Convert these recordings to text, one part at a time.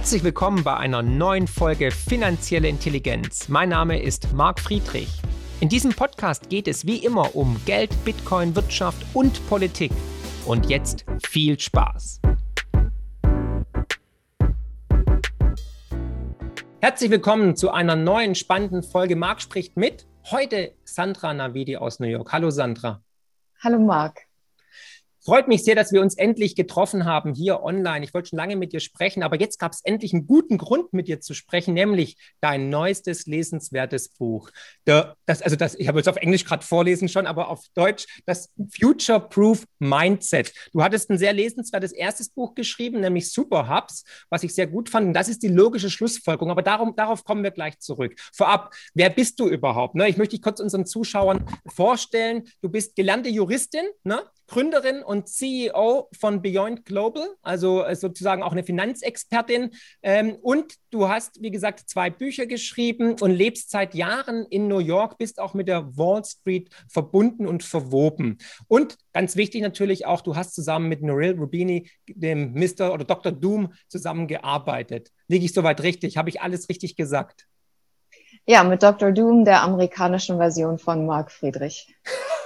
Herzlich willkommen bei einer neuen Folge Finanzielle Intelligenz. Mein Name ist Marc Friedrich. In diesem Podcast geht es wie immer um Geld, Bitcoin, Wirtschaft und Politik. Und jetzt viel Spaß. Herzlich willkommen zu einer neuen spannenden Folge Marc spricht mit. Heute Sandra Navidi aus New York. Hallo Sandra. Hallo Marc. Freut mich sehr, dass wir uns endlich getroffen haben hier online. Ich wollte schon lange mit dir sprechen, aber jetzt gab es endlich einen guten Grund, mit dir zu sprechen, nämlich dein neuestes lesenswertes Buch. Der, das, also das, ich habe jetzt auf Englisch gerade vorlesen schon, aber auf Deutsch das Future Proof Mindset. Du hattest ein sehr lesenswertes erstes Buch geschrieben, nämlich Super Hubs, was ich sehr gut fand. Und das ist die logische Schlussfolgerung. Aber darum, darauf kommen wir gleich zurück. Vorab, wer bist du überhaupt? Ne? Ich möchte dich kurz unseren Zuschauern vorstellen. Du bist gelernte Juristin, ne? Gründerin und CEO von Beyond Global, also äh, sozusagen auch eine Finanzexpertin. Ähm, und du hast, wie gesagt, zwei Bücher geschrieben und lebst seit Jahren in New York, bist auch mit der Wall Street verbunden und verwoben. Und ganz wichtig natürlich auch, du hast zusammen mit Noril Rubini, dem Mr. oder Dr. Doom, zusammengearbeitet. Liege ich soweit richtig? Habe ich alles richtig gesagt? Ja, mit Dr. Doom, der amerikanischen Version von Mark Friedrich.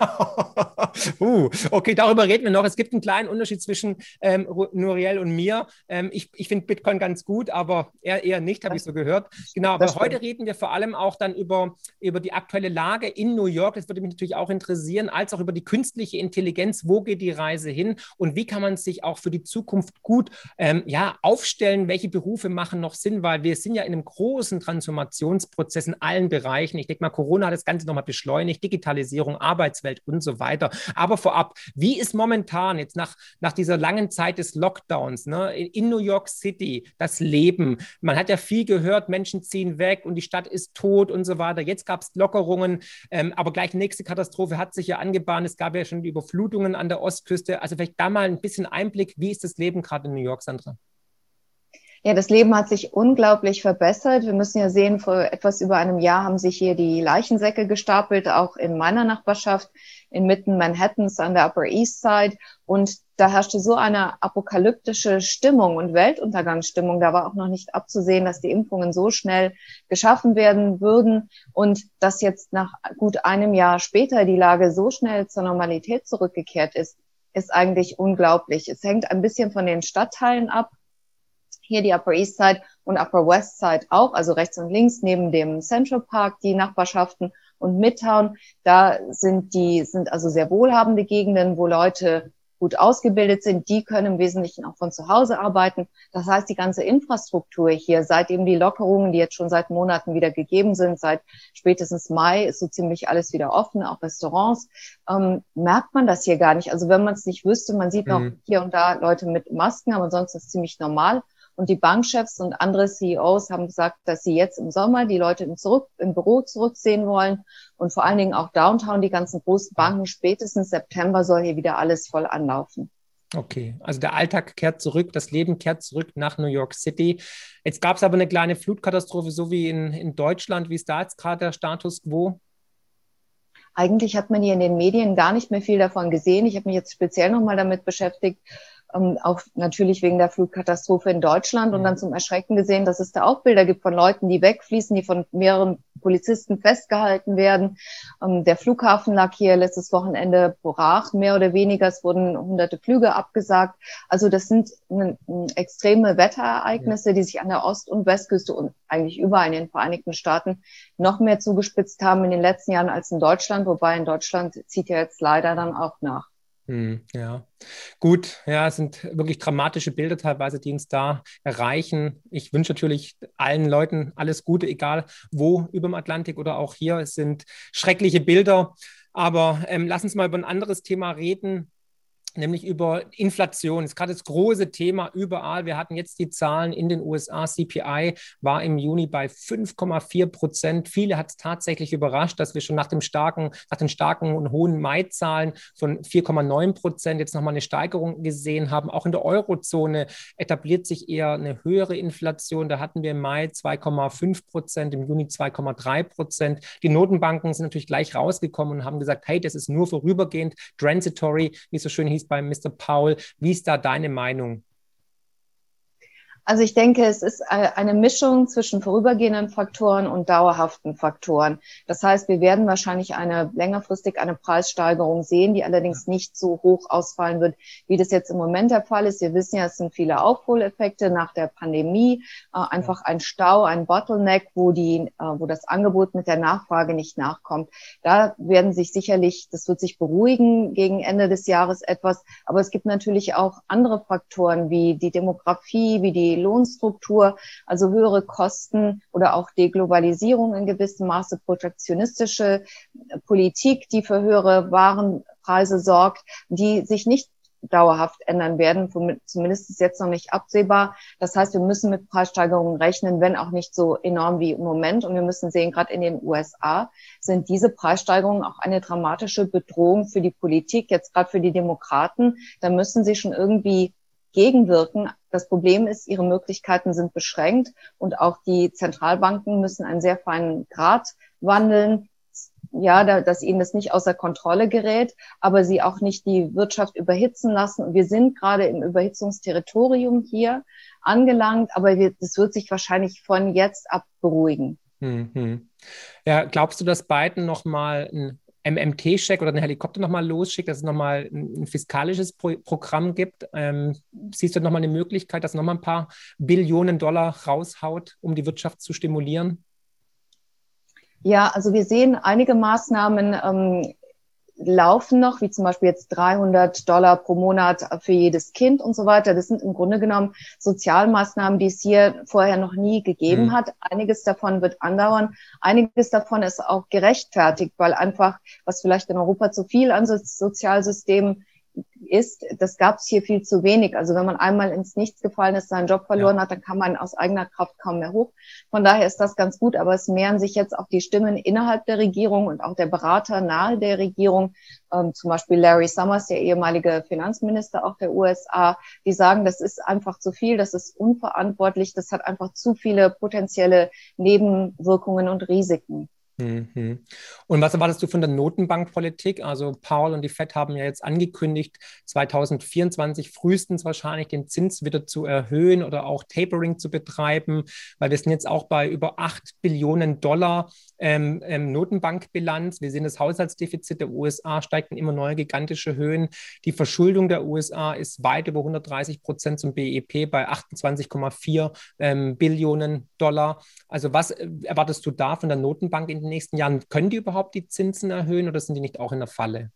uh, okay, darüber reden wir noch. Es gibt einen kleinen Unterschied zwischen ähm, Nuriel und mir. Ähm, ich ich finde Bitcoin ganz gut, aber er eher nicht, habe ich so gehört. Genau, aber heute reden wir vor allem auch dann über, über die aktuelle Lage in New York. Das würde mich natürlich auch interessieren, als auch über die künstliche Intelligenz. Wo geht die Reise hin und wie kann man sich auch für die Zukunft gut ähm, ja, aufstellen? Welche Berufe machen noch Sinn? Weil wir sind ja in einem großen Transformationsprozess in allen Bereichen. Ich denke mal, Corona hat das Ganze nochmal beschleunigt, Digitalisierung, Arbeitswelt. Und so weiter. Aber vorab, wie ist momentan jetzt nach, nach dieser langen Zeit des Lockdowns ne, in New York City das Leben? Man hat ja viel gehört, Menschen ziehen weg und die Stadt ist tot und so weiter. Jetzt gab es Lockerungen, ähm, aber gleich die nächste Katastrophe hat sich ja angebahnt. Es gab ja schon die Überflutungen an der Ostküste. Also vielleicht da mal ein bisschen Einblick, wie ist das Leben gerade in New York, Sandra? Ja, das Leben hat sich unglaublich verbessert. Wir müssen ja sehen, vor etwas über einem Jahr haben sich hier die Leichensäcke gestapelt, auch in meiner Nachbarschaft, inmitten Manhattans an der Upper East Side. Und da herrschte so eine apokalyptische Stimmung und Weltuntergangsstimmung. Da war auch noch nicht abzusehen, dass die Impfungen so schnell geschaffen werden würden und dass jetzt nach gut einem Jahr später die Lage so schnell zur Normalität zurückgekehrt ist, ist eigentlich unglaublich. Es hängt ein bisschen von den Stadtteilen ab hier die Upper East Side und Upper West Side auch, also rechts und links neben dem Central Park, die Nachbarschaften und Midtown. Da sind die, sind also sehr wohlhabende Gegenden, wo Leute gut ausgebildet sind, die können im Wesentlichen auch von zu Hause arbeiten. Das heißt, die ganze Infrastruktur hier, seit eben die Lockerungen, die jetzt schon seit Monaten wieder gegeben sind, seit spätestens Mai ist so ziemlich alles wieder offen, auch Restaurants, ähm, merkt man das hier gar nicht. Also wenn man es nicht wüsste, man sieht noch mhm. hier und da Leute mit Masken, aber sonst ist es ziemlich normal. Und die Bankchefs und andere CEOs haben gesagt, dass sie jetzt im Sommer die Leute im, zurück, im Büro zurücksehen wollen und vor allen Dingen auch Downtown, die ganzen großen Banken, spätestens September soll hier wieder alles voll anlaufen. Okay, also der Alltag kehrt zurück, das Leben kehrt zurück nach New York City. Jetzt gab es aber eine kleine Flutkatastrophe, so wie in, in Deutschland. Wie ist da jetzt gerade der Status quo? Eigentlich hat man hier in den Medien gar nicht mehr viel davon gesehen. Ich habe mich jetzt speziell nochmal damit beschäftigt, ähm, auch natürlich wegen der Flugkatastrophe in Deutschland und dann zum Erschrecken gesehen, dass es da auch Bilder gibt von Leuten, die wegfließen, die von mehreren Polizisten festgehalten werden. Ähm, der Flughafen lag hier letztes Wochenende brach, mehr oder weniger. Es wurden hunderte Flüge abgesagt. Also das sind extreme Wetterereignisse, die sich an der Ost- und Westküste und eigentlich überall in den Vereinigten Staaten noch mehr zugespitzt haben in den letzten Jahren als in Deutschland, wobei in Deutschland zieht ja jetzt leider dann auch nach. Hm, ja, gut. Ja, es sind wirklich dramatische Bilder teilweise, die uns da erreichen. Ich wünsche natürlich allen Leuten alles Gute, egal wo über dem Atlantik oder auch hier. Es sind schreckliche Bilder. Aber ähm, lass uns mal über ein anderes Thema reden nämlich über Inflation. Das ist gerade das große Thema überall. Wir hatten jetzt die Zahlen in den USA. CPI war im Juni bei 5,4 Prozent. Viele hat es tatsächlich überrascht, dass wir schon nach dem starken, nach den starken und hohen Mai-Zahlen von 4,9 Prozent jetzt nochmal eine Steigerung gesehen haben. Auch in der Eurozone etabliert sich eher eine höhere Inflation. Da hatten wir im Mai 2,5 Prozent, im Juni 2,3 Prozent. Die Notenbanken sind natürlich gleich rausgekommen und haben gesagt, hey, das ist nur vorübergehend, transitory, wie es so schön hieß bei Mr. Paul. Wie ist da deine Meinung? Also ich denke, es ist äh, eine Mischung zwischen vorübergehenden Faktoren und dauerhaften Faktoren. Das heißt, wir werden wahrscheinlich eine längerfristig eine Preissteigerung sehen, die allerdings nicht so hoch ausfallen wird, wie das jetzt im Moment der Fall ist. Wir wissen ja, es sind viele Aufholeffekte nach der Pandemie, äh, einfach ein Stau, ein Bottleneck, wo die, äh, wo das Angebot mit der Nachfrage nicht nachkommt. Da werden sich sicherlich, das wird sich beruhigen gegen Ende des Jahres etwas, aber es gibt natürlich auch andere Faktoren wie die Demografie, wie die Lohnstruktur, also höhere Kosten oder auch Deglobalisierung in gewissem Maße, protektionistische Politik, die für höhere Warenpreise sorgt, die sich nicht dauerhaft ändern werden. Zumindest ist jetzt noch nicht absehbar. Das heißt, wir müssen mit Preissteigerungen rechnen, wenn auch nicht so enorm wie im Moment. Und wir müssen sehen, gerade in den USA sind diese Preissteigerungen auch eine dramatische Bedrohung für die Politik, jetzt gerade für die Demokraten. Da müssen sie schon irgendwie gegenwirken. Das Problem ist, ihre Möglichkeiten sind beschränkt und auch die Zentralbanken müssen einen sehr feinen Grad wandeln. Ja, da, dass ihnen das nicht außer Kontrolle gerät, aber sie auch nicht die Wirtschaft überhitzen lassen. Und wir sind gerade im Überhitzungsterritorium hier angelangt, aber wir, das wird sich wahrscheinlich von jetzt ab beruhigen. Mhm. Ja, glaubst du, dass Biden nochmal ein MMT-Check oder einen Helikopter nochmal losschickt, dass es nochmal ein, ein fiskalisches Pro Programm gibt. Ähm, siehst du nochmal eine Möglichkeit, dass nochmal ein paar Billionen Dollar raushaut, um die Wirtschaft zu stimulieren? Ja, also wir sehen einige Maßnahmen ähm, laufen noch, wie zum Beispiel jetzt 300 Dollar pro Monat für jedes Kind und so weiter. Das sind im Grunde genommen Sozialmaßnahmen, die es hier vorher noch nie gegeben mhm. hat. Einiges davon wird andauern. Einiges davon ist auch gerechtfertigt, weil einfach, was vielleicht in Europa zu viel an Sozialsystemen ist, das gab es hier viel zu wenig. Also wenn man einmal ins Nichts gefallen ist, seinen Job verloren ja. hat, dann kann man aus eigener Kraft kaum mehr hoch. Von daher ist das ganz gut, aber es mehren sich jetzt auch die Stimmen innerhalb der Regierung und auch der Berater nahe der Regierung, ähm, zum Beispiel Larry Summers, der ehemalige Finanzminister auch der USA, die sagen, das ist einfach zu viel, das ist unverantwortlich, das hat einfach zu viele potenzielle Nebenwirkungen und Risiken. Mhm. Und was erwartest du von der Notenbankpolitik? Also Paul und die Fed haben ja jetzt angekündigt, 2024 frühestens wahrscheinlich den Zins wieder zu erhöhen oder auch Tapering zu betreiben, weil wir sind jetzt auch bei über 8 Billionen Dollar ähm, ähm, Notenbankbilanz. Wir sehen das Haushaltsdefizit der USA steigt in immer neue gigantische Höhen. Die Verschuldung der USA ist weit über 130 Prozent zum BIP bei 28,4 ähm, Billionen Dollar. Also was äh, erwartest du da von der Notenbank in den nächsten Jahren? Können die überhaupt die Zinsen erhöhen oder sind die nicht auch in der Falle?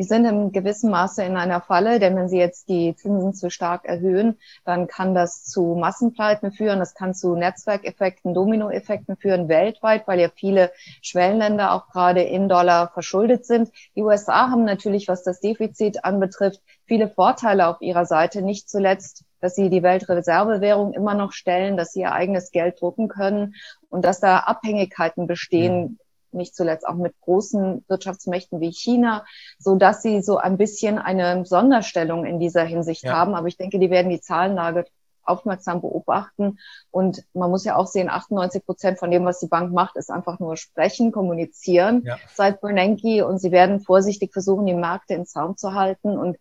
Die sind in gewissem Maße in einer Falle, denn wenn sie jetzt die Zinsen zu stark erhöhen, dann kann das zu Massenpleiten führen, das kann zu Netzwerkeffekten, Dominoeffekten führen weltweit, weil ja viele Schwellenländer auch gerade in Dollar verschuldet sind. Die USA haben natürlich, was das Defizit anbetrifft, viele Vorteile auf ihrer Seite, nicht zuletzt dass sie die Weltreservewährung immer noch stellen, dass sie ihr eigenes Geld drucken können und dass da Abhängigkeiten bestehen. Nicht zuletzt auch mit großen Wirtschaftsmächten wie China, so dass sie so ein bisschen eine Sonderstellung in dieser Hinsicht ja. haben. Aber ich denke, die werden die Zahlenlage aufmerksam beobachten. Und man muss ja auch sehen, 98 Prozent von dem, was die Bank macht, ist einfach nur sprechen, kommunizieren ja. seit Bernanke. Und sie werden vorsichtig versuchen, die Märkte in Zaum zu halten. Und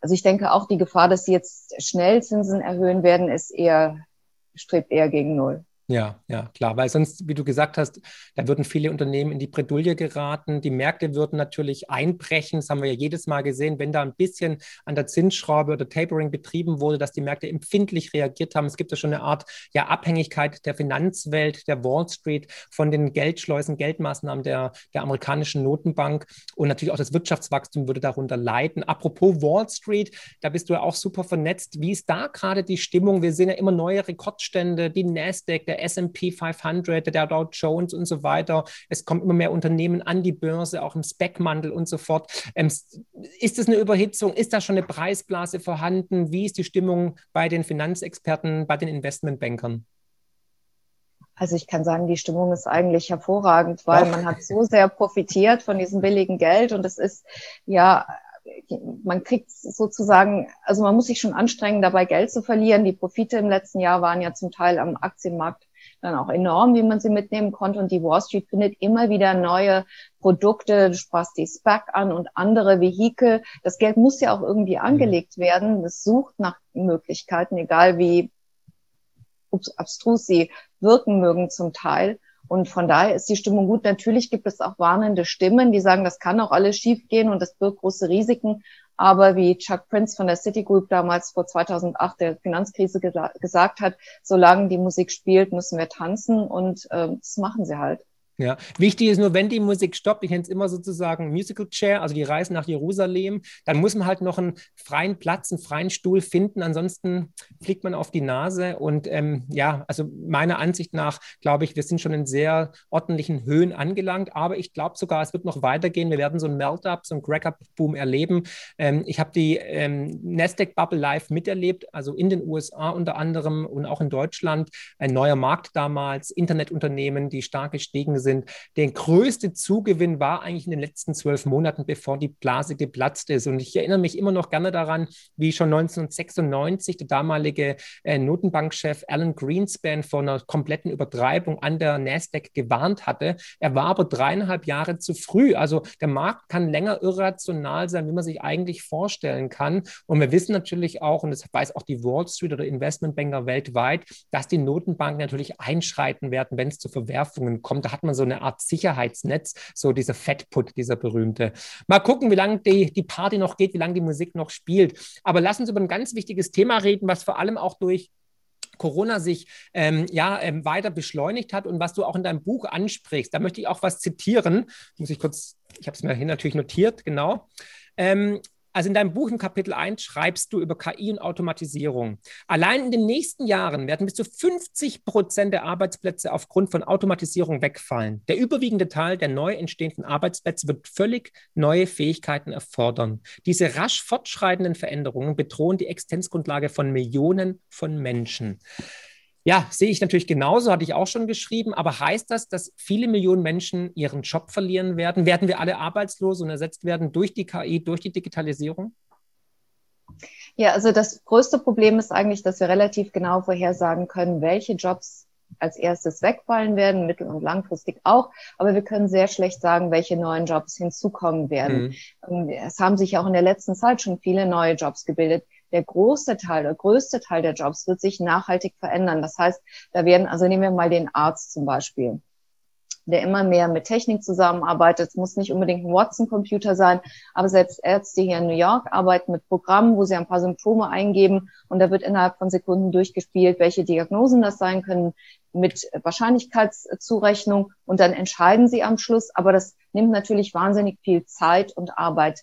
also ich denke auch, die Gefahr, dass sie jetzt schnell Zinsen erhöhen werden, ist eher, strebt eher gegen Null. Ja, ja, klar, weil sonst, wie du gesagt hast, da würden viele Unternehmen in die Bredouille geraten. Die Märkte würden natürlich einbrechen. Das haben wir ja jedes Mal gesehen, wenn da ein bisschen an der Zinsschraube oder Tapering betrieben wurde, dass die Märkte empfindlich reagiert haben. Es gibt ja schon eine Art ja, Abhängigkeit der Finanzwelt, der Wall Street von den Geldschleusen, Geldmaßnahmen der, der amerikanischen Notenbank. Und natürlich auch das Wirtschaftswachstum würde darunter leiden. Apropos Wall Street, da bist du ja auch super vernetzt. Wie ist da gerade die Stimmung? Wir sehen ja immer neue Rekordstände, die Nasdaq, der S&P 500, der Dow Jones und so weiter. Es kommen immer mehr Unternehmen an die Börse, auch im Speckmantel und so fort. Ähm, ist das eine Überhitzung? Ist da schon eine Preisblase vorhanden? Wie ist die Stimmung bei den Finanzexperten, bei den Investmentbankern? Also ich kann sagen, die Stimmung ist eigentlich hervorragend, weil man hat so sehr profitiert von diesem billigen Geld und es ist ja man kriegt sozusagen, also man muss sich schon anstrengen, dabei Geld zu verlieren. Die Profite im letzten Jahr waren ja zum Teil am Aktienmarkt dann auch enorm, wie man sie mitnehmen konnte. Und die Wall Street findet immer wieder neue Produkte. Du sprachst die SPAC an und andere Vehikel. Das Geld muss ja auch irgendwie mhm. angelegt werden. Es sucht nach Möglichkeiten, egal wie abstrus sie wirken mögen zum Teil. Und von daher ist die Stimmung gut. Natürlich gibt es auch warnende Stimmen, die sagen, das kann auch alles schiefgehen und das birgt große Risiken. Aber wie Chuck Prince von der Citigroup damals vor 2008 der Finanzkrise gesa gesagt hat, solange die Musik spielt, müssen wir tanzen und äh, das machen sie halt. Ja, wichtig ist nur, wenn die Musik stoppt, ich nenne es immer sozusagen Musical Chair, also die Reise nach Jerusalem, dann muss man halt noch einen freien Platz, einen freien Stuhl finden. Ansonsten fliegt man auf die Nase. Und ähm, ja, also meiner Ansicht nach glaube ich, wir sind schon in sehr ordentlichen Höhen angelangt. Aber ich glaube sogar, es wird noch weitergehen. Wir werden so ein Melt-up, so ein Crack-up-Boom erleben. Ähm, ich habe die ähm, Nasdaq-Bubble live miterlebt, also in den USA unter anderem und auch in Deutschland. Ein neuer Markt damals, Internetunternehmen, die stark gestiegen sind sind. Der größte Zugewinn war eigentlich in den letzten zwölf Monaten, bevor die Blase geplatzt ist. Und ich erinnere mich immer noch gerne daran, wie schon 1996 der damalige äh, Notenbankchef Alan Greenspan vor einer kompletten Übertreibung an der Nasdaq gewarnt hatte. Er war aber dreieinhalb Jahre zu früh. Also der Markt kann länger irrational sein, wie man sich eigentlich vorstellen kann. Und wir wissen natürlich auch, und das weiß auch die Wall Street oder Investmentbanker weltweit, dass die Notenbanken natürlich einschreiten werden, wenn es zu Verwerfungen kommt. Da hat man so eine Art Sicherheitsnetz, so dieser Fatput, dieser berühmte. Mal gucken, wie lange die, die Party noch geht, wie lange die Musik noch spielt. Aber lass uns über ein ganz wichtiges Thema reden, was vor allem auch durch Corona sich ähm, ja ähm, weiter beschleunigt hat und was du auch in deinem Buch ansprichst. Da möchte ich auch was zitieren. Muss ich kurz, ich habe es mir hier natürlich notiert, genau. Ähm, also in deinem Buch im Kapitel 1 schreibst du über KI und Automatisierung. Allein in den nächsten Jahren werden bis zu 50 Prozent der Arbeitsplätze aufgrund von Automatisierung wegfallen. Der überwiegende Teil der neu entstehenden Arbeitsplätze wird völlig neue Fähigkeiten erfordern. Diese rasch fortschreitenden Veränderungen bedrohen die Existenzgrundlage von Millionen von Menschen. Ja, sehe ich natürlich genauso, hatte ich auch schon geschrieben. Aber heißt das, dass viele Millionen Menschen ihren Job verlieren werden? Werden wir alle arbeitslos und ersetzt werden durch die KI, durch die Digitalisierung? Ja, also das größte Problem ist eigentlich, dass wir relativ genau vorhersagen können, welche Jobs als erstes wegfallen werden, mittel- und langfristig auch. Aber wir können sehr schlecht sagen, welche neuen Jobs hinzukommen werden. Mhm. Es haben sich auch in der letzten Zeit schon viele neue Jobs gebildet der große Teil, der größte Teil der Jobs wird sich nachhaltig verändern. Das heißt, da werden, also nehmen wir mal den Arzt zum Beispiel, der immer mehr mit Technik zusammenarbeitet. Es muss nicht unbedingt ein Watson-Computer sein, aber selbst Ärzte hier in New York arbeiten mit Programmen, wo sie ein paar Symptome eingeben und da wird innerhalb von Sekunden durchgespielt, welche Diagnosen das sein können mit Wahrscheinlichkeitszurechnung und dann entscheiden sie am Schluss. Aber das nimmt natürlich wahnsinnig viel Zeit und Arbeit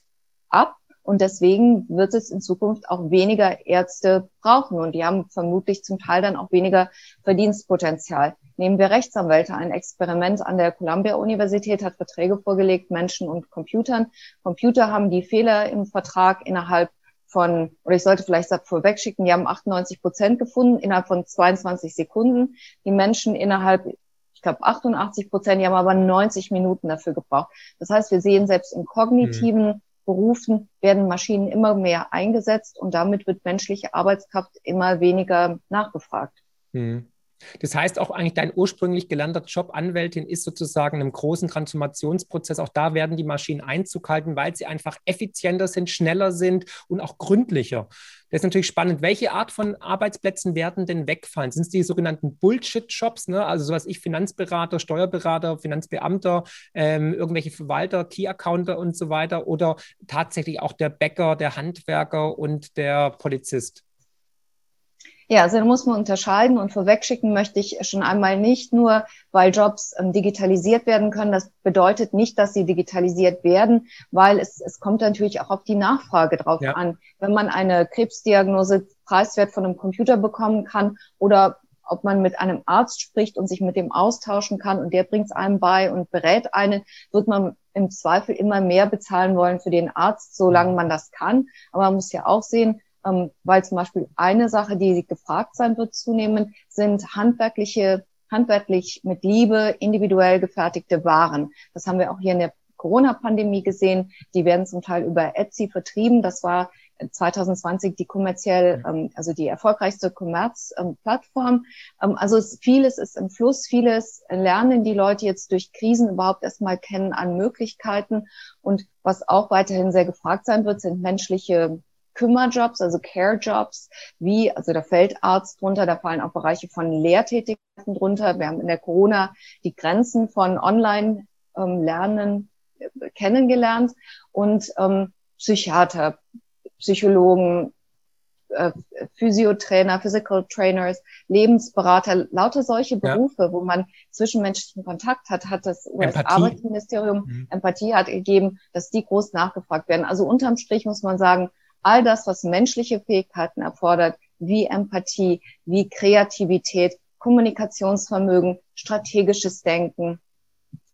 ab. Und deswegen wird es in Zukunft auch weniger Ärzte brauchen. Und die haben vermutlich zum Teil dann auch weniger Verdienstpotenzial. Nehmen wir Rechtsanwälte. Ein Experiment an der Columbia-Universität hat Verträge vorgelegt, Menschen und Computern. Computer haben die Fehler im Vertrag innerhalb von, oder ich sollte vielleicht vorwegschicken, die haben 98 Prozent gefunden innerhalb von 22 Sekunden. Die Menschen innerhalb ich glaube 88 Prozent, die haben aber 90 Minuten dafür gebraucht. Das heißt, wir sehen selbst im kognitiven mhm. Berufen werden Maschinen immer mehr eingesetzt und damit wird menschliche Arbeitskraft immer weniger nachgefragt. Hm. Das heißt auch eigentlich dein ursprünglich gelernter Job Anwältin ist sozusagen einem großen Transformationsprozess. Auch da werden die Maschinen Einzug halten, weil sie einfach effizienter sind, schneller sind und auch gründlicher. Das ist natürlich spannend. Welche Art von Arbeitsplätzen werden denn wegfallen? Sind es die sogenannten Bullshit-Jobs, ne? also sowas ich Finanzberater, Steuerberater, Finanzbeamter, ähm, irgendwelche Verwalter, Key-Accounter und so weiter oder tatsächlich auch der Bäcker, der Handwerker und der Polizist? Ja, also da muss man unterscheiden und vorwegschicken möchte ich schon einmal nicht nur, weil Jobs ähm, digitalisiert werden können. Das bedeutet nicht, dass sie digitalisiert werden, weil es, es kommt natürlich auch auf die Nachfrage drauf ja. an. Wenn man eine Krebsdiagnose preiswert von einem Computer bekommen kann oder ob man mit einem Arzt spricht und sich mit dem austauschen kann und der bringt es einem bei und berät einen, wird man im Zweifel immer mehr bezahlen wollen für den Arzt, solange man das kann. Aber man muss ja auch sehen, ähm, weil zum Beispiel eine Sache, die gefragt sein wird zunehmend, sind handwerkliche, handwerklich mit Liebe individuell gefertigte Waren. Das haben wir auch hier in der Corona-Pandemie gesehen. Die werden zum Teil über Etsy vertrieben. Das war 2020 die kommerziell, ähm, also die erfolgreichste Kommerzplattform. Ähm, also es, vieles ist im Fluss, vieles lernen die Leute jetzt durch Krisen überhaupt erstmal kennen an Möglichkeiten. Und was auch weiterhin sehr gefragt sein wird, sind menschliche Kümmerjobs, also Care-Jobs, wie, also der Feldarzt drunter, da fallen auch Bereiche von Lehrtätigkeiten drunter. Wir haben in der Corona die Grenzen von Online-Lernen ähm, kennengelernt und ähm, Psychiater, Psychologen, äh, Physiotrainer, Physical Trainers, Lebensberater, lauter solche Berufe, ja. wo man zwischenmenschlichen Kontakt hat, hat das US-Arbeitsministerium mhm. Empathie hat gegeben, dass die groß nachgefragt werden. Also unterm Strich muss man sagen, all das, was menschliche Fähigkeiten erfordert, wie Empathie, wie Kreativität, Kommunikationsvermögen, strategisches Denken,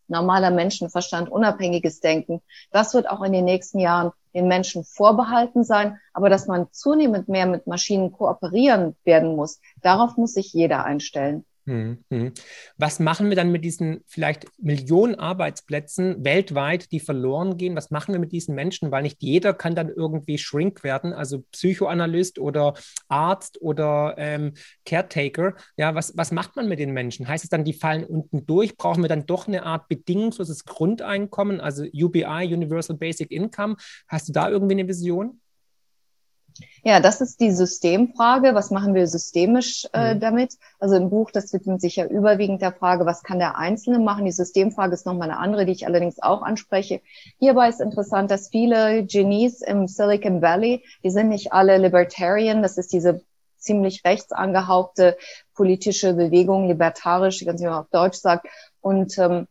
normaler Menschenverstand, unabhängiges Denken, das wird auch in den nächsten Jahren den Menschen vorbehalten sein, aber dass man zunehmend mehr mit Maschinen kooperieren werden muss, darauf muss sich jeder einstellen. Hm, hm. Was machen wir dann mit diesen vielleicht Millionen Arbeitsplätzen weltweit, die verloren gehen? Was machen wir mit diesen Menschen? Weil nicht jeder kann dann irgendwie Shrink werden, also Psychoanalyst oder Arzt oder ähm, Caretaker. Ja, was, was macht man mit den Menschen? Heißt es dann, die fallen unten durch? Brauchen wir dann doch eine Art bedingungsloses Grundeinkommen, also UBI, Universal Basic Income? Hast du da irgendwie eine Vision? Ja, das ist die Systemfrage. Was machen wir systemisch äh, mhm. damit? Also im Buch, das widmet sich ja überwiegend der Frage, was kann der Einzelne machen? Die Systemfrage ist nochmal eine andere, die ich allerdings auch anspreche. Hierbei ist interessant, dass viele Genies im Silicon Valley, die sind nicht alle Libertarian, das ist diese ziemlich rechts angehauchte politische Bewegung, libertarisch, es mal auf Deutsch sagen. Und ähm,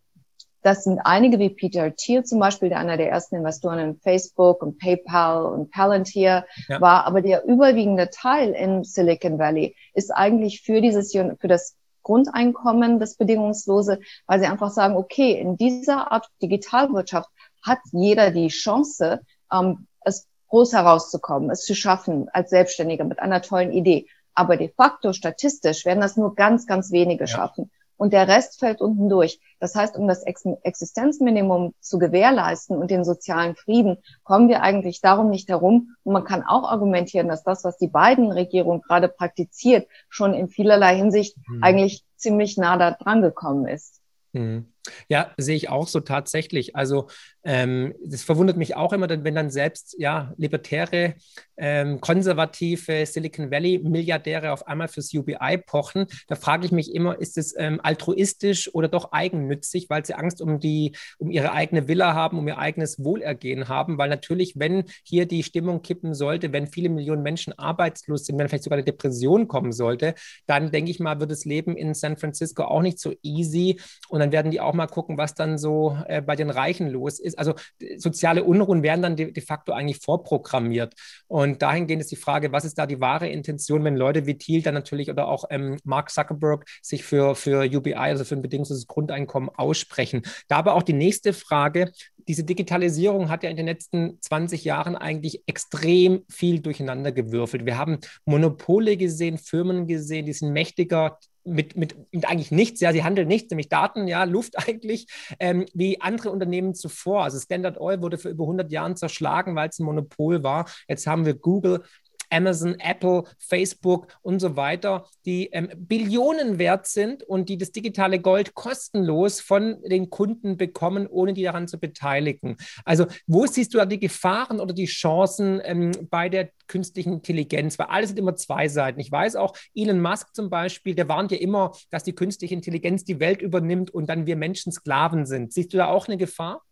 das sind einige wie Peter Thiel zum Beispiel, der einer der ersten Investoren in Facebook und PayPal und Palantir ja. war. Aber der überwiegende Teil in Silicon Valley ist eigentlich für dieses, für das Grundeinkommen, das Bedingungslose, weil sie einfach sagen, okay, in dieser Art Digitalwirtschaft hat jeder die Chance, ähm, es groß herauszukommen, es zu schaffen als Selbstständiger mit einer tollen Idee. Aber de facto statistisch werden das nur ganz, ganz wenige ja. schaffen und der Rest fällt unten durch. Das heißt, um das Existenzminimum zu gewährleisten und den sozialen Frieden, kommen wir eigentlich darum nicht herum. Und man kann auch argumentieren, dass das, was die beiden Regierungen gerade praktiziert, schon in vielerlei Hinsicht mhm. eigentlich ziemlich nah da dran gekommen ist. Mhm. Ja, sehe ich auch so tatsächlich. Also ähm, das verwundert mich auch immer, wenn dann selbst ja libertäre, ähm, konservative Silicon Valley Milliardäre auf einmal fürs UBI pochen. Da frage ich mich immer, ist es ähm, altruistisch oder doch eigennützig, weil sie Angst um die, um ihre eigene Villa haben, um ihr eigenes Wohlergehen haben? Weil natürlich, wenn hier die Stimmung kippen sollte, wenn viele Millionen Menschen arbeitslos sind, wenn vielleicht sogar eine Depression kommen sollte, dann denke ich mal, wird das Leben in San Francisco auch nicht so easy und dann werden die auch mal gucken, was dann so äh, bei den Reichen los ist ist, also soziale Unruhen werden dann de, de, facto eigentlich vorprogrammiert. Und dahingehend ist die Frage, was ist da die wahre Intention, wenn Leute wie Thiel dann natürlich oder auch ähm, Mark Zuckerberg sich für, für UBI, also für ein bedingungsloses Grundeinkommen aussprechen. Da aber auch die nächste Frage, diese Digitalisierung hat ja in den letzten 20 Jahren eigentlich extrem viel durcheinander gewürfelt. Wir haben Monopole gesehen, Firmen gesehen, die sind mächtiger, mit, mit, mit eigentlich nichts, ja, sie handeln nichts, nämlich Daten, ja, Luft eigentlich, ähm, wie andere Unternehmen zuvor. Also Standard Oil wurde für über 100 Jahren zerschlagen, weil es ein Monopol war. Jetzt haben wir Google, Amazon, Apple, Facebook und so weiter, die ähm, Billionen wert sind und die das digitale Gold kostenlos von den Kunden bekommen, ohne die daran zu beteiligen. Also wo siehst du da die Gefahren oder die Chancen ähm, bei der künstlichen Intelligenz? Weil alles sind immer zwei Seiten. Ich weiß auch, Elon Musk zum Beispiel, der warnt ja immer, dass die künstliche Intelligenz die Welt übernimmt und dann wir Menschen Sklaven sind. Siehst du da auch eine Gefahr?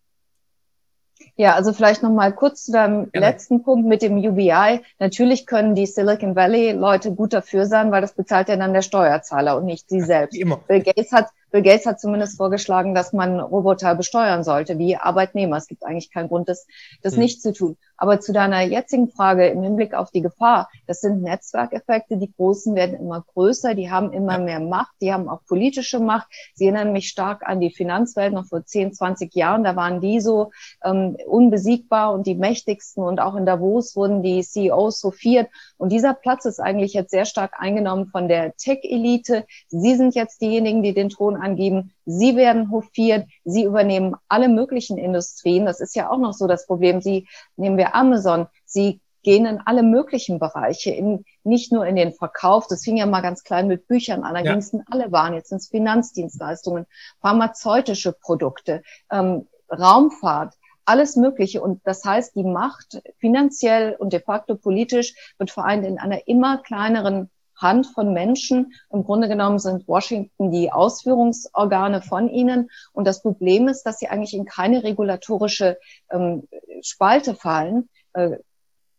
Ja, also vielleicht noch mal kurz zu deinem ja. letzten Punkt mit dem UBI. Natürlich können die Silicon Valley Leute gut dafür sein, weil das bezahlt ja dann der Steuerzahler und nicht sie selbst. Immer. Bill Gates hat Bill Gates hat zumindest vorgeschlagen, dass man Roboter besteuern sollte, wie Arbeitnehmer. Es gibt eigentlich keinen Grund, das, das hm. nicht zu tun. Aber zu deiner jetzigen Frage im Hinblick auf die Gefahr, das sind Netzwerkeffekte. Die Großen werden immer größer, die haben immer mehr Macht, die haben auch politische Macht. Sie erinnern mich stark an die Finanzwelt noch vor 10, 20 Jahren. Da waren die so ähm, unbesiegbar und die mächtigsten und auch in Davos wurden die CEOs hofiert. Und dieser Platz ist eigentlich jetzt sehr stark eingenommen von der Tech-Elite. Sie sind jetzt diejenigen, die den Thron angeben. Sie werden hofiert. Sie übernehmen alle möglichen Industrien. Das ist ja auch noch so das Problem. Sie nehmen wir Amazon. Sie gehen in alle möglichen Bereiche, in, nicht nur in den Verkauf. Das fing ja mal ganz klein mit Büchern an, da ja. ging es in alle Waren, jetzt sind es Finanzdienstleistungen, pharmazeutische Produkte, ähm, Raumfahrt, alles Mögliche. Und das heißt, die Macht finanziell und de facto politisch wird vereint in einer immer kleineren Hand von Menschen. Im Grunde genommen sind Washington die Ausführungsorgane von ihnen. Und das Problem ist, dass sie eigentlich in keine regulatorische ähm, Spalte fallen. Äh,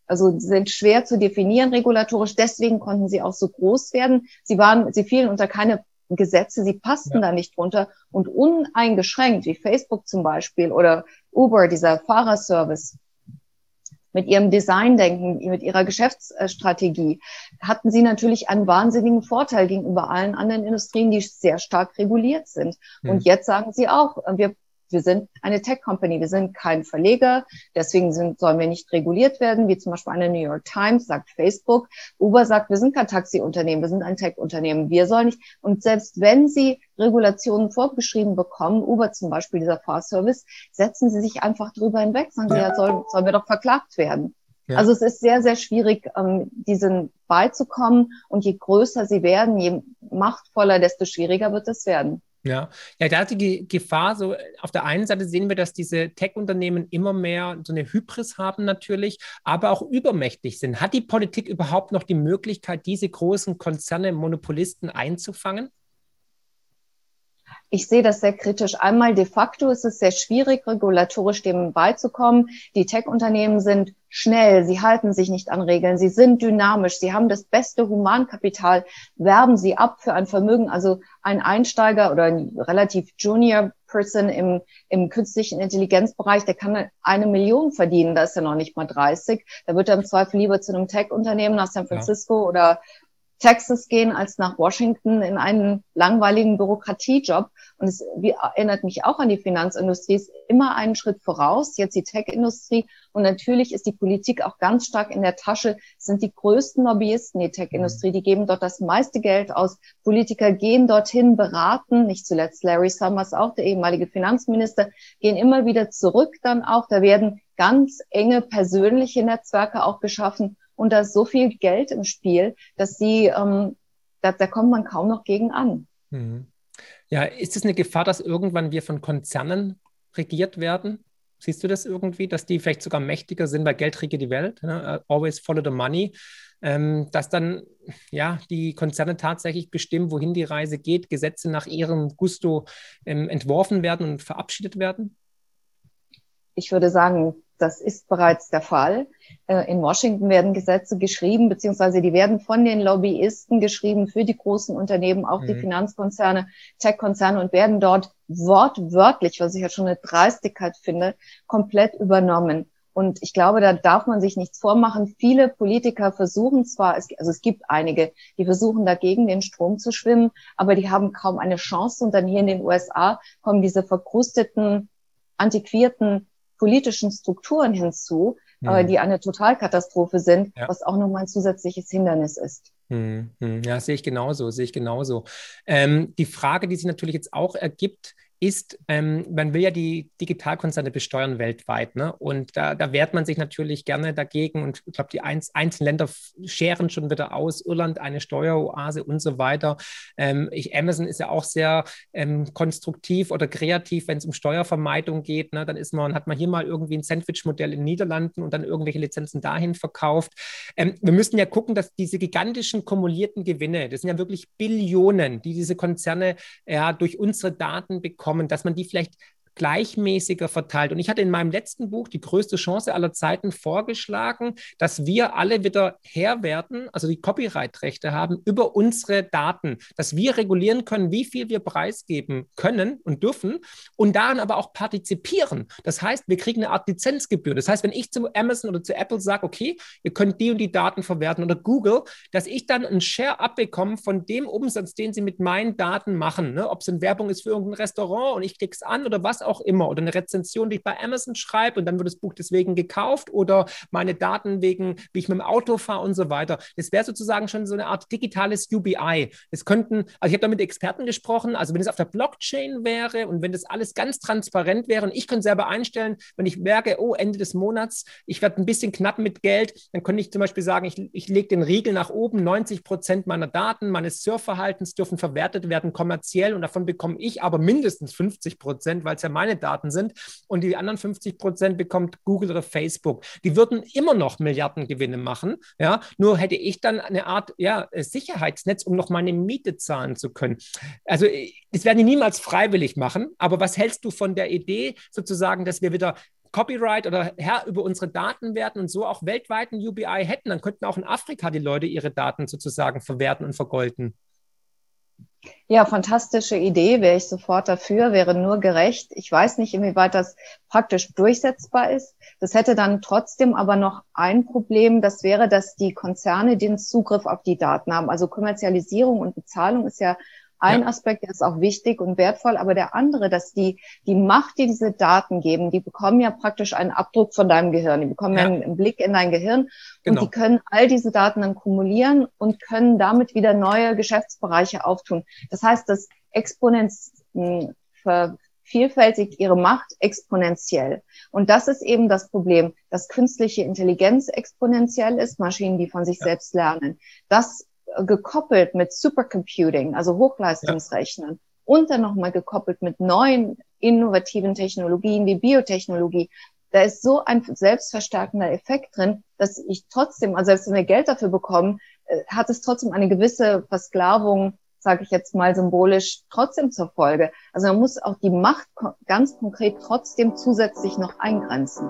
also sind schwer zu definieren regulatorisch. Deswegen konnten sie auch so groß werden. Sie waren, sie fielen unter keine Gesetze, sie passten ja. da nicht drunter und uneingeschränkt, wie Facebook zum Beispiel oder Uber, dieser Fahrerservice, mit ihrem Designdenken, mit ihrer Geschäftsstrategie, hatten sie natürlich einen wahnsinnigen Vorteil gegenüber allen anderen Industrien, die sehr stark reguliert sind. Mhm. Und jetzt sagen sie auch, wir wir sind eine Tech-Company, wir sind kein Verleger, deswegen sind, sollen wir nicht reguliert werden, wie zum Beispiel eine New York Times sagt Facebook. Uber sagt, wir sind kein Taxi-Unternehmen, wir sind ein Tech-Unternehmen, wir sollen nicht. Und selbst wenn sie Regulationen vorgeschrieben bekommen, Uber zum Beispiel, dieser Fahrservice, setzen sie sich einfach drüber hinweg, sagen sie, ja, sollen, sollen wir doch verklagt werden. Ja. Also es ist sehr, sehr schwierig, ähm, diesen beizukommen. Und je größer sie werden, je machtvoller, desto schwieriger wird es werden. Ja, ja, da hat die Gefahr, so auf der einen Seite sehen wir, dass diese Tech-Unternehmen immer mehr so eine Hybris haben natürlich, aber auch übermächtig sind. Hat die Politik überhaupt noch die Möglichkeit, diese großen Konzerne, Monopolisten einzufangen? Ich sehe das sehr kritisch. Einmal de facto ist es sehr schwierig, regulatorisch dem beizukommen. Die Tech-Unternehmen sind schnell, sie halten sich nicht an Regeln, sie sind dynamisch, sie haben das beste Humankapital, werben sie ab für ein Vermögen. Also ein Einsteiger oder ein relativ Junior Person im, im künstlichen Intelligenzbereich, der kann eine Million verdienen, da ist er noch nicht mal 30. Da wird er im Zweifel lieber zu einem Tech-Unternehmen nach San Francisco ja. oder Texas gehen als nach Washington in einen langweiligen Bürokratiejob. Und es erinnert mich auch an die Finanzindustrie, ist immer einen Schritt voraus, jetzt die Tech-Industrie. Und natürlich ist die Politik auch ganz stark in der Tasche, sind die größten Lobbyisten, die Tech-Industrie, die geben dort das meiste Geld aus. Politiker gehen dorthin, beraten, nicht zuletzt Larry Summers, auch der ehemalige Finanzminister, gehen immer wieder zurück dann auch. Da werden ganz enge persönliche Netzwerke auch geschaffen und da ist so viel Geld im Spiel, dass sie, ähm, da, da kommt man kaum noch gegen an. Mhm. Ja, ist es eine Gefahr, dass irgendwann wir von Konzernen regiert werden? Siehst du das irgendwie, dass die vielleicht sogar mächtiger sind, weil Geld regiert die Welt? Ne? Uh, always follow the money. Ähm, dass dann ja die Konzerne tatsächlich bestimmen, wohin die Reise geht, Gesetze nach ihrem Gusto ähm, entworfen werden und verabschiedet werden? Ich würde sagen, das ist bereits der Fall. Äh, in Washington werden Gesetze geschrieben, beziehungsweise die werden von den Lobbyisten geschrieben für die großen Unternehmen, auch mhm. die Finanzkonzerne, Tech-Konzerne und werden dort wortwörtlich, was ich ja schon eine Dreistigkeit finde, komplett übernommen. Und ich glaube, da darf man sich nichts vormachen. Viele Politiker versuchen zwar, also es gibt einige, die versuchen dagegen den Strom zu schwimmen, aber die haben kaum eine Chance. Und dann hier in den USA kommen diese verkrusteten, antiquierten politischen Strukturen hinzu, mhm. die eine Totalkatastrophe sind, ja. was auch nochmal ein zusätzliches Hindernis ist. Mhm. mhm. Ja, sehe ich genauso, sehe ich genauso. Ähm, die Frage, die sich natürlich jetzt auch ergibt, ist, ähm, man will ja die Digitalkonzerne besteuern weltweit. Ne? Und da, da wehrt man sich natürlich gerne dagegen. Und ich glaube, die Einz einzelnen Länder scheren schon wieder aus. Irland eine Steueroase und so weiter. Ähm, ich, Amazon ist ja auch sehr ähm, konstruktiv oder kreativ, wenn es um Steuervermeidung geht. Ne? Dann ist man, hat man hier mal irgendwie ein Sandwich-Modell in den Niederlanden und dann irgendwelche Lizenzen dahin verkauft. Ähm, wir müssen ja gucken, dass diese gigantischen kumulierten Gewinne, das sind ja wirklich Billionen, die diese Konzerne ja durch unsere Daten bekommen bekommen, dass man die vielleicht gleichmäßiger verteilt. Und ich hatte in meinem letzten Buch die größte Chance aller Zeiten vorgeschlagen, dass wir alle wieder Herr werden, also die Copyright-Rechte haben über unsere Daten, dass wir regulieren können, wie viel wir preisgeben können und dürfen und daran aber auch partizipieren. Das heißt, wir kriegen eine Art Lizenzgebühr. Das heißt, wenn ich zu Amazon oder zu Apple sage, okay, ihr könnt die und die Daten verwerten oder Google, dass ich dann einen Share abbekomme von dem Umsatz, den sie mit meinen Daten machen, ne? ob es eine Werbung ist für irgendein Restaurant und ich klicke es an oder was auch auch immer oder eine Rezension, die ich bei Amazon schreibe und dann wird das Buch deswegen gekauft oder meine Daten wegen, wie ich mit dem Auto fahre und so weiter. Das wäre sozusagen schon so eine Art digitales UBI. Es könnten, also ich habe da mit Experten gesprochen, also wenn es auf der Blockchain wäre und wenn das alles ganz transparent wäre und ich könnte selber einstellen, wenn ich merke, oh, Ende des Monats, ich werde ein bisschen knapp mit Geld, dann könnte ich zum Beispiel sagen, ich, ich lege den Riegel nach oben, 90 Prozent meiner Daten, meines Surfverhaltens dürfen verwertet werden kommerziell und davon bekomme ich aber mindestens 50 Prozent, weil es ja meine Daten sind und die anderen 50 Prozent bekommt Google oder Facebook. Die würden immer noch Milliardengewinne machen, ja, nur hätte ich dann eine Art ja, Sicherheitsnetz, um noch meine Miete zahlen zu können. Also das werden die niemals freiwillig machen, aber was hältst du von der Idee sozusagen, dass wir wieder Copyright oder Herr über unsere Daten werden und so auch weltweit ein UBI hätten, dann könnten auch in Afrika die Leute ihre Daten sozusagen verwerten und vergolden. Ja, fantastische Idee, wäre ich sofort dafür, wäre nur gerecht. Ich weiß nicht, inwieweit das praktisch durchsetzbar ist. Das hätte dann trotzdem aber noch ein Problem, das wäre, dass die Konzerne den Zugriff auf die Daten haben. Also Kommerzialisierung und Bezahlung ist ja ein ja. Aspekt, der ist auch wichtig und wertvoll, aber der andere, dass die, die Macht, die diese Daten geben, die bekommen ja praktisch einen Abdruck von deinem Gehirn. Die bekommen ja, einen, Blick in dein Gehirn genau. und die können all diese Daten dann kumulieren und können damit wieder neue Geschäftsbereiche auftun. Das heißt, das Exponenz hm, vervielfältigt ihre Macht exponentiell. Und das ist eben das Problem, dass künstliche Intelligenz exponentiell ist, Maschinen, die von sich ja. selbst lernen. Das gekoppelt mit Supercomputing, also Hochleistungsrechnen, ja. und dann nochmal gekoppelt mit neuen innovativen Technologien wie Biotechnologie, da ist so ein selbstverstärkender Effekt drin, dass ich trotzdem, also selbst wenn wir Geld dafür bekommen, äh, hat es trotzdem eine gewisse Versklavung, sage ich jetzt mal symbolisch, trotzdem zur Folge. Also man muss auch die Macht ganz konkret trotzdem zusätzlich noch eingrenzen.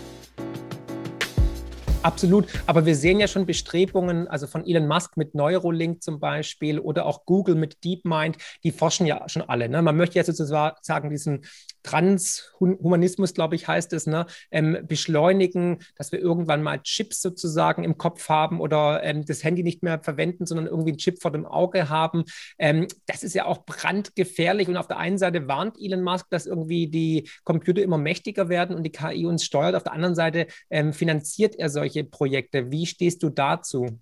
Absolut. Aber wir sehen ja schon Bestrebungen, also von Elon Musk mit Neurolink zum Beispiel oder auch Google mit DeepMind, die forschen ja schon alle. Ne? Man möchte ja sozusagen diesen Transhumanismus, glaube ich, heißt es, ne? Ähm, beschleunigen, dass wir irgendwann mal Chips sozusagen im Kopf haben oder ähm, das Handy nicht mehr verwenden, sondern irgendwie einen Chip vor dem Auge haben. Ähm, das ist ja auch brandgefährlich. Und auf der einen Seite warnt Elon Musk, dass irgendwie die Computer immer mächtiger werden und die KI uns steuert. Auf der anderen Seite ähm, finanziert er solche Projekte. Wie stehst du dazu?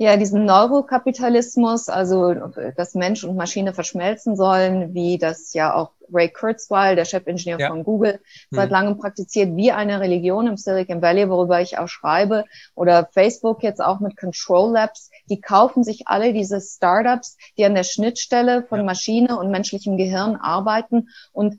Ja, diesen Neurokapitalismus, also dass Mensch und Maschine verschmelzen sollen, wie das ja auch Ray Kurzweil, der Chefingenieur ja. von Google, seit hm. langem praktiziert, wie eine Religion im Silicon Valley, worüber ich auch schreibe, oder Facebook jetzt auch mit Control Labs, die kaufen sich alle diese Startups, die an der Schnittstelle von ja. Maschine und menschlichem Gehirn arbeiten und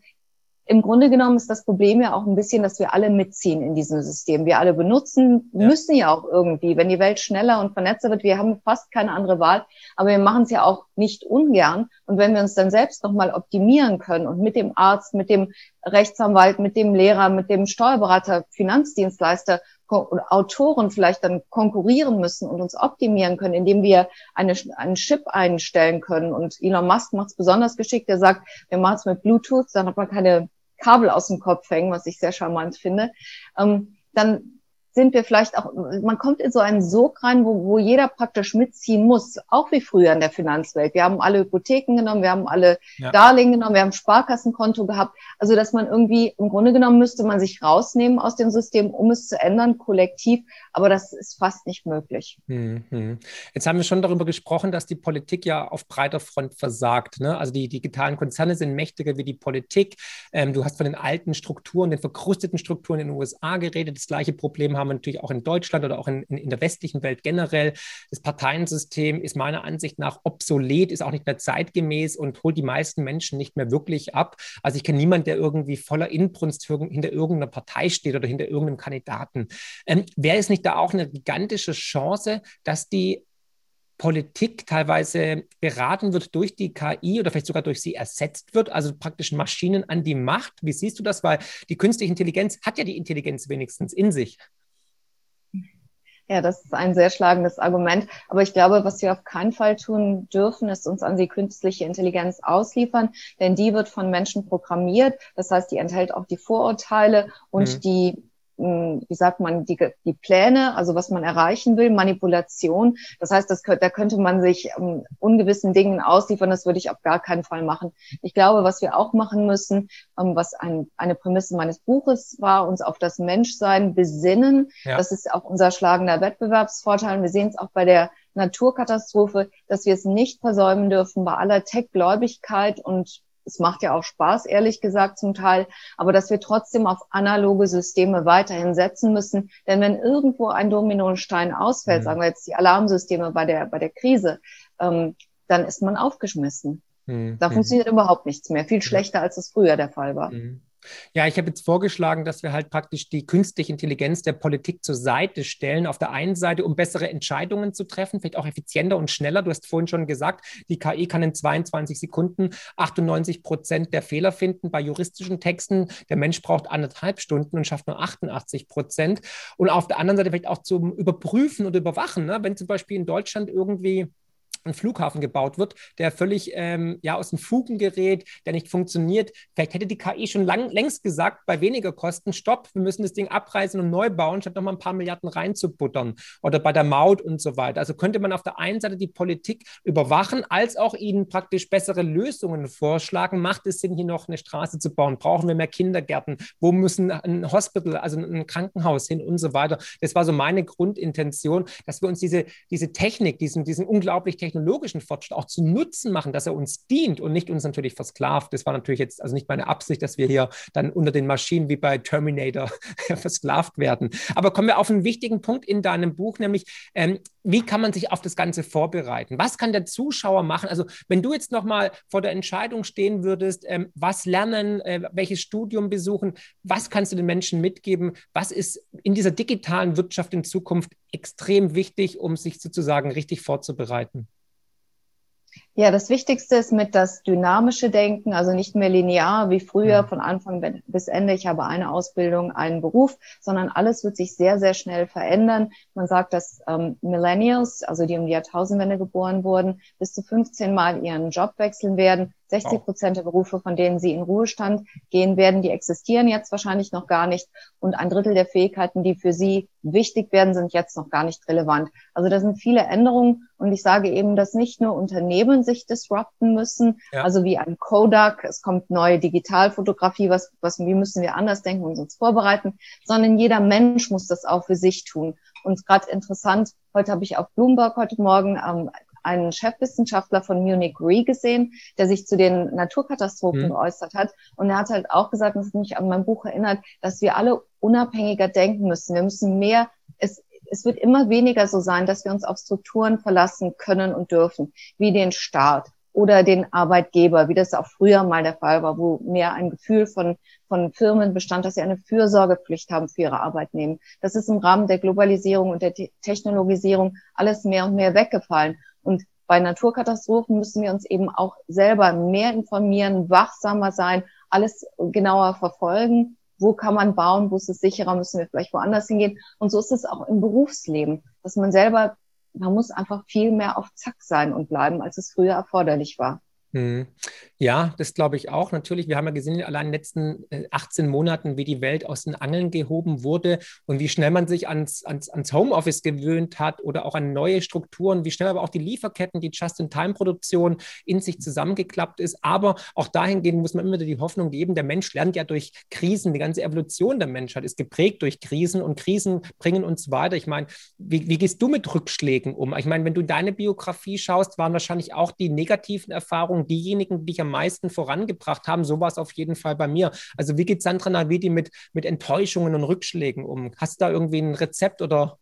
im Grunde genommen ist das Problem ja auch ein bisschen, dass wir alle mitziehen in diesem System. Wir alle benutzen, ja. müssen ja auch irgendwie, wenn die Welt schneller und vernetzter wird, wir haben fast keine andere Wahl, aber wir machen es ja auch nicht ungern. Und wenn wir uns dann selbst nochmal optimieren können und mit dem Arzt, mit dem Rechtsanwalt, mit dem Lehrer, mit dem Steuerberater, Finanzdienstleister Autoren vielleicht dann konkurrieren müssen und uns optimieren können, indem wir eine, einen Chip einstellen können. Und Elon Musk macht es besonders geschickt. Er sagt, wir machen es mit Bluetooth, dann hat man keine Kabel aus dem Kopf hängen, was ich sehr charmant finde, ähm, dann sind wir vielleicht auch, man kommt in so einen Sog rein, wo, wo jeder praktisch mitziehen muss, auch wie früher in der Finanzwelt. Wir haben alle Hypotheken genommen, wir haben alle ja. Darlehen genommen, wir haben Sparkassenkonto gehabt. Also, dass man irgendwie, im Grunde genommen müsste man sich rausnehmen aus dem System, um es zu ändern, kollektiv. Aber das ist fast nicht möglich. Mhm. Jetzt haben wir schon darüber gesprochen, dass die Politik ja auf breiter Front versagt. Ne? Also die digitalen Konzerne sind mächtiger wie die Politik. Ähm, du hast von den alten Strukturen, den verkrusteten Strukturen in den USA geredet. Das gleiche Problem haben wir natürlich auch in Deutschland oder auch in, in, in der westlichen Welt generell. Das Parteiensystem ist meiner Ansicht nach obsolet, ist auch nicht mehr zeitgemäß und holt die meisten Menschen nicht mehr wirklich ab. Also ich kenne niemanden, der irgendwie voller Inbrunst hinter irgendeiner Partei steht oder hinter irgendeinem Kandidaten. Ähm, Wäre es nicht da auch eine gigantische Chance, dass die Politik teilweise beraten wird durch die KI oder vielleicht sogar durch sie ersetzt wird, also praktisch Maschinen an die Macht. Wie siehst du das? Weil die künstliche Intelligenz hat ja die Intelligenz wenigstens in sich. Ja, das ist ein sehr schlagendes Argument. Aber ich glaube, was wir auf keinen Fall tun dürfen, ist uns an die künstliche Intelligenz ausliefern, denn die wird von Menschen programmiert. Das heißt, die enthält auch die Vorurteile und mhm. die wie sagt man, die, die Pläne, also was man erreichen will, Manipulation. Das heißt, das, da könnte man sich um, ungewissen Dingen ausliefern. Das würde ich auf gar keinen Fall machen. Ich glaube, was wir auch machen müssen, um, was ein, eine Prämisse meines Buches war, uns auf das Menschsein besinnen. Ja. Das ist auch unser schlagender Wettbewerbsvorteil. Wir sehen es auch bei der Naturkatastrophe, dass wir es nicht versäumen dürfen, bei aller Tech-Gläubigkeit und es macht ja auch Spaß, ehrlich gesagt, zum Teil, aber dass wir trotzdem auf analoge Systeme weiterhin setzen müssen. Denn wenn irgendwo ein Dominostein ausfällt, mhm. sagen wir jetzt die Alarmsysteme bei der, bei der Krise, ähm, dann ist man aufgeschmissen. Mhm. Da funktioniert überhaupt nichts mehr. Viel schlechter, als es früher der Fall war. Mhm. Ja, ich habe jetzt vorgeschlagen, dass wir halt praktisch die künstliche Intelligenz der Politik zur Seite stellen. Auf der einen Seite, um bessere Entscheidungen zu treffen, vielleicht auch effizienter und schneller. Du hast vorhin schon gesagt, die KI kann in 22 Sekunden 98 Prozent der Fehler finden bei juristischen Texten. Der Mensch braucht anderthalb Stunden und schafft nur 88 Prozent. Und auf der anderen Seite vielleicht auch zum Überprüfen und Überwachen. Ne? Wenn zum Beispiel in Deutschland irgendwie ein Flughafen gebaut wird, der völlig ähm, ja, aus den Fugen gerät, der nicht funktioniert. Vielleicht hätte die KI schon lang, längst gesagt, bei weniger Kosten, stopp, wir müssen das Ding abreißen und neu bauen, statt nochmal ein paar Milliarden reinzubuttern. Oder bei der Maut und so weiter. Also könnte man auf der einen Seite die Politik überwachen, als auch ihnen praktisch bessere Lösungen vorschlagen. Macht es Sinn, hier noch eine Straße zu bauen? Brauchen wir mehr Kindergärten? Wo müssen ein Hospital, also ein Krankenhaus hin und so weiter? Das war so meine Grundintention, dass wir uns diese, diese Technik, diesen, diesen unglaublich technischen technologischen Fortschritt auch zu Nutzen machen, dass er uns dient und nicht uns natürlich versklavt. Das war natürlich jetzt also nicht meine Absicht, dass wir hier dann unter den Maschinen wie bei Terminator versklavt werden. Aber kommen wir auf einen wichtigen Punkt in deinem Buch, nämlich ähm, wie kann man sich auf das Ganze vorbereiten? Was kann der Zuschauer machen? Also wenn du jetzt nochmal vor der Entscheidung stehen würdest, ähm, was lernen, äh, welches Studium besuchen, was kannst du den Menschen mitgeben? Was ist in dieser digitalen Wirtschaft in Zukunft extrem wichtig, um sich sozusagen richtig vorzubereiten? Ja, das Wichtigste ist mit das dynamische Denken, also nicht mehr linear wie früher von Anfang bis Ende. Ich habe eine Ausbildung, einen Beruf, sondern alles wird sich sehr, sehr schnell verändern. Man sagt, dass ähm, Millennials, also die um die Jahrtausendwende geboren wurden, bis zu 15 Mal ihren Job wechseln werden. 60 Prozent der Berufe, von denen sie in Ruhestand gehen werden, die existieren jetzt wahrscheinlich noch gar nicht. Und ein Drittel der Fähigkeiten, die für sie wichtig werden, sind jetzt noch gar nicht relevant. Also da sind viele Änderungen. Und ich sage eben, dass nicht nur Unternehmen sich disrupten müssen, ja. also wie ein Kodak, es kommt neue Digitalfotografie, was, was, wie müssen wir anders denken und uns vorbereiten, sondern jeder Mensch muss das auch für sich tun. Und gerade interessant, heute habe ich auf Bloomberg heute Morgen ähm, einen Chefwissenschaftler von Munich Re gesehen, der sich zu den Naturkatastrophen mhm. geäußert hat. Und er hat halt auch gesagt, das hat mich an mein Buch erinnert, dass wir alle unabhängiger denken müssen. Wir müssen mehr, es, es wird immer weniger so sein, dass wir uns auf Strukturen verlassen können und dürfen, wie den Staat oder den Arbeitgeber, wie das auch früher mal der Fall war, wo mehr ein Gefühl von, von Firmen bestand, dass sie eine Fürsorgepflicht haben für ihre Arbeitnehmer. Das ist im Rahmen der Globalisierung und der Technologisierung alles mehr und mehr weggefallen. Und bei Naturkatastrophen müssen wir uns eben auch selber mehr informieren, wachsamer sein, alles genauer verfolgen. Wo kann man bauen? Wo ist es sicherer? Müssen wir vielleicht woanders hingehen? Und so ist es auch im Berufsleben, dass man selber, man muss einfach viel mehr auf Zack sein und bleiben, als es früher erforderlich war. Mhm. Ja, das glaube ich auch. Natürlich, wir haben ja gesehen, allein in den letzten 18 äh, Monaten, wie die Welt aus den Angeln gehoben wurde und wie schnell man sich ans, ans, ans Homeoffice gewöhnt hat oder auch an neue Strukturen, wie schnell aber auch die Lieferketten, die Just-in-Time-Produktion in sich zusammengeklappt ist. Aber auch dahingehend muss man immer wieder die Hoffnung geben, der Mensch lernt ja durch Krisen. Die ganze Evolution der Menschheit ist geprägt durch Krisen und Krisen bringen uns weiter. Ich meine, wie, wie gehst du mit Rückschlägen um? Ich meine, wenn du deine Biografie schaust, waren wahrscheinlich auch die negativen Erfahrungen Erfahrung diejenigen, die dich am meisten vorangebracht haben. So war es auf jeden Fall bei mir. Also wie geht Sandra Navidi mit, mit Enttäuschungen und Rückschlägen um? Hast du da irgendwie ein Rezept oder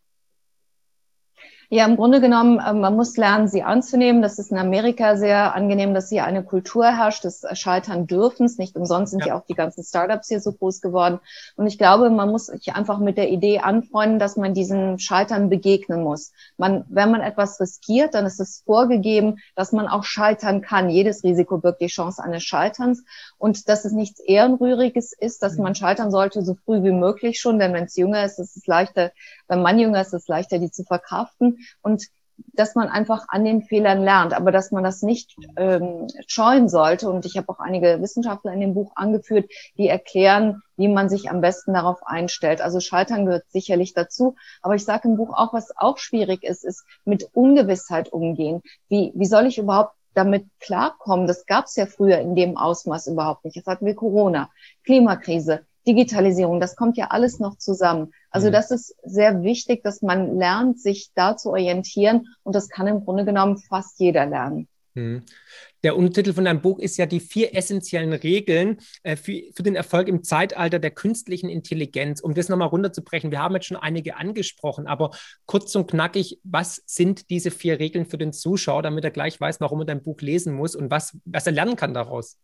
Ja, im Grunde genommen, äh, man muss lernen, sie anzunehmen. Das ist in Amerika sehr angenehm, dass hier eine Kultur herrscht des Scheitern dürfens. Nicht umsonst sind ja. auch die ganzen Startups hier so groß geworden. Und ich glaube, man muss sich einfach mit der Idee anfreunden, dass man diesen Scheitern begegnen muss. Man, wenn man etwas riskiert, dann ist es vorgegeben, dass man auch scheitern kann. Jedes Risiko birgt die Chance eines Scheiterns. Und dass es nichts Ehrenrühriges ist, dass mhm. man scheitern sollte so früh wie möglich schon. Denn wenn es jünger ist, ist es leichter, wenn man jünger ist, ist es leichter, die zu verkraften und dass man einfach an den Fehlern lernt, aber dass man das nicht ähm, scheuen sollte. Und ich habe auch einige Wissenschaftler in dem Buch angeführt, die erklären, wie man sich am besten darauf einstellt. Also Scheitern gehört sicherlich dazu. Aber ich sage im Buch auch, was auch schwierig ist, ist mit Ungewissheit umgehen. Wie, wie soll ich überhaupt damit klarkommen? Das gab es ja früher in dem Ausmaß überhaupt nicht. Jetzt hatten wir Corona, Klimakrise, Digitalisierung, das kommt ja alles noch zusammen. Also mhm. das ist sehr wichtig, dass man lernt, sich da zu orientieren und das kann im Grunde genommen fast jeder lernen. Mhm. Der Untertitel von deinem Buch ist ja die vier essentiellen Regeln äh, für, für den Erfolg im Zeitalter der künstlichen Intelligenz. Um das nochmal runterzubrechen, wir haben jetzt schon einige angesprochen, aber kurz und knackig, was sind diese vier Regeln für den Zuschauer, damit er gleich weiß, warum er dein Buch lesen muss und was, was er lernen kann daraus?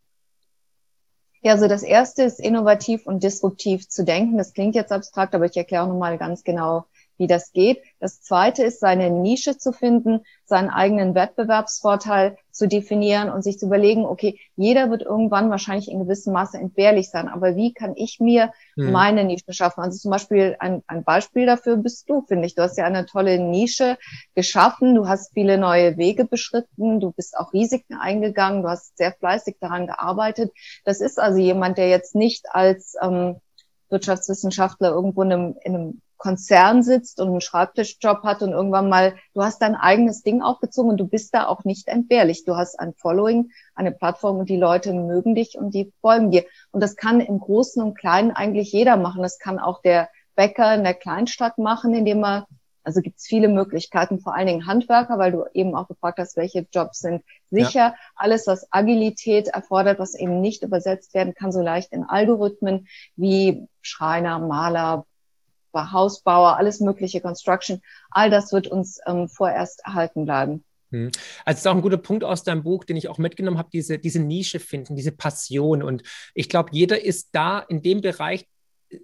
Ja, also das erste ist innovativ und disruptiv zu denken. Das klingt jetzt abstrakt, aber ich erkläre auch nochmal ganz genau, wie das geht. Das zweite ist, seine Nische zu finden, seinen eigenen Wettbewerbsvorteil zu definieren und sich zu überlegen, okay, jeder wird irgendwann wahrscheinlich in gewissem Maße entbehrlich sein, aber wie kann ich mir hm. meine Nische schaffen? Also zum Beispiel ein, ein Beispiel dafür bist du, finde ich. Du hast ja eine tolle Nische geschaffen, du hast viele neue Wege beschritten, du bist auch Risiken eingegangen, du hast sehr fleißig daran gearbeitet. Das ist also jemand, der jetzt nicht als ähm, Wirtschaftswissenschaftler irgendwo in einem, in einem Konzern sitzt und einen Schreibtischjob hat und irgendwann mal, du hast dein eigenes Ding aufgezogen und du bist da auch nicht entbehrlich. Du hast ein Following, eine Plattform und die Leute mögen dich und die folgen dir. Und das kann im Großen und Kleinen eigentlich jeder machen. Das kann auch der Bäcker in der Kleinstadt machen, indem er, also gibt es viele Möglichkeiten, vor allen Dingen Handwerker, weil du eben auch gefragt hast, welche Jobs sind sicher. Ja. Alles, was Agilität erfordert, was eben nicht übersetzt werden kann, so leicht in Algorithmen wie Schreiner, Maler, Hausbauer, alles mögliche Construction, all das wird uns ähm, vorerst erhalten bleiben. Hm. Also, es ist auch ein guter Punkt aus deinem Buch, den ich auch mitgenommen habe, diese, diese Nische finden, diese Passion. Und ich glaube, jeder ist da in dem Bereich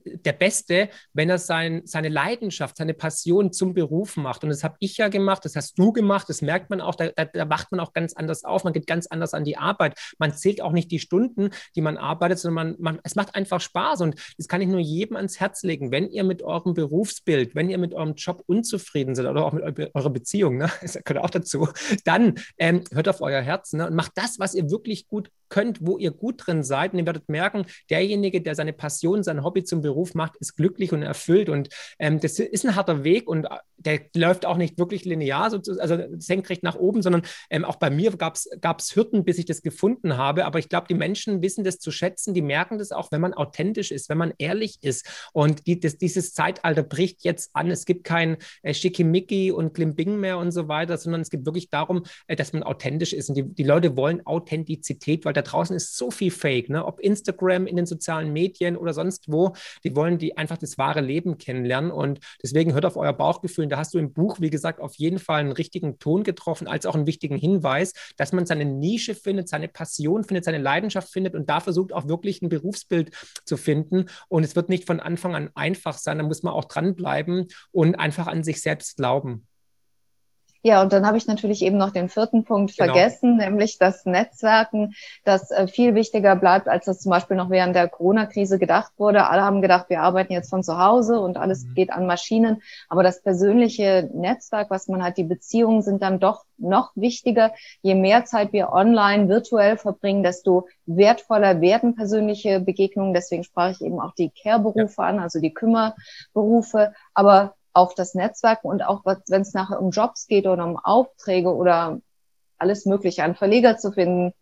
der Beste, wenn er sein, seine Leidenschaft, seine Passion zum Beruf macht. Und das habe ich ja gemacht, das hast du gemacht, das merkt man auch, da, da, da, wacht man auch ganz anders auf, man geht ganz anders an die Arbeit. Man zählt auch nicht die Stunden, die man arbeitet, sondern man, man, es macht einfach Spaß. Und das kann ich nur jedem ans Herz legen. Wenn ihr mit eurem Berufsbild, wenn ihr mit eurem Job unzufrieden seid oder auch mit eurer Beziehung, ne, das gehört auch dazu, dann ähm, hört auf euer Herz ne, und macht das, was ihr wirklich gut könnt, wo ihr gut drin seid. Und ihr werdet merken, derjenige, der seine Passion, sein Hobby zum Beruf macht, ist glücklich und erfüllt. Und ähm, das ist ein harter Weg und äh, der läuft auch nicht wirklich linear, also senkrecht nach oben, sondern ähm, auch bei mir gab es Hürden, bis ich das gefunden habe. Aber ich glaube, die Menschen wissen das zu schätzen, die merken das auch, wenn man authentisch ist, wenn man ehrlich ist. Und die, das, dieses Zeitalter bricht jetzt an. Es gibt kein äh, Schickimicki und Klimbing mehr und so weiter, sondern es geht wirklich darum, äh, dass man authentisch ist. Und die, die Leute wollen Authentizität, weil da draußen ist so viel Fake, ne? ob Instagram, in den sozialen Medien oder sonst wo. Die wollen die einfach das wahre Leben kennenlernen. Und deswegen hört auf euer Bauchgefühl. Und da hast du im Buch, wie gesagt, auf jeden Fall einen richtigen Ton getroffen, als auch einen wichtigen Hinweis, dass man seine Nische findet, seine Passion findet, seine Leidenschaft findet und da versucht auch wirklich ein Berufsbild zu finden. Und es wird nicht von Anfang an einfach sein. Da muss man auch dranbleiben und einfach an sich selbst glauben. Ja, und dann habe ich natürlich eben noch den vierten Punkt genau. vergessen, nämlich das Netzwerken, das äh, viel wichtiger bleibt, als das zum Beispiel noch während der Corona-Krise gedacht wurde. Alle haben gedacht, wir arbeiten jetzt von zu Hause und alles mhm. geht an Maschinen. Aber das persönliche Netzwerk, was man hat, die Beziehungen sind dann doch noch wichtiger. Je mehr Zeit wir online, virtuell verbringen, desto wertvoller werden persönliche Begegnungen. Deswegen sprach ich eben auch die Care-Berufe ja. an, also die Kümmerberufe. Aber auch das Netzwerk und auch wenn es nachher um Jobs geht oder um Aufträge oder alles Mögliche, einen Verleger zu finden,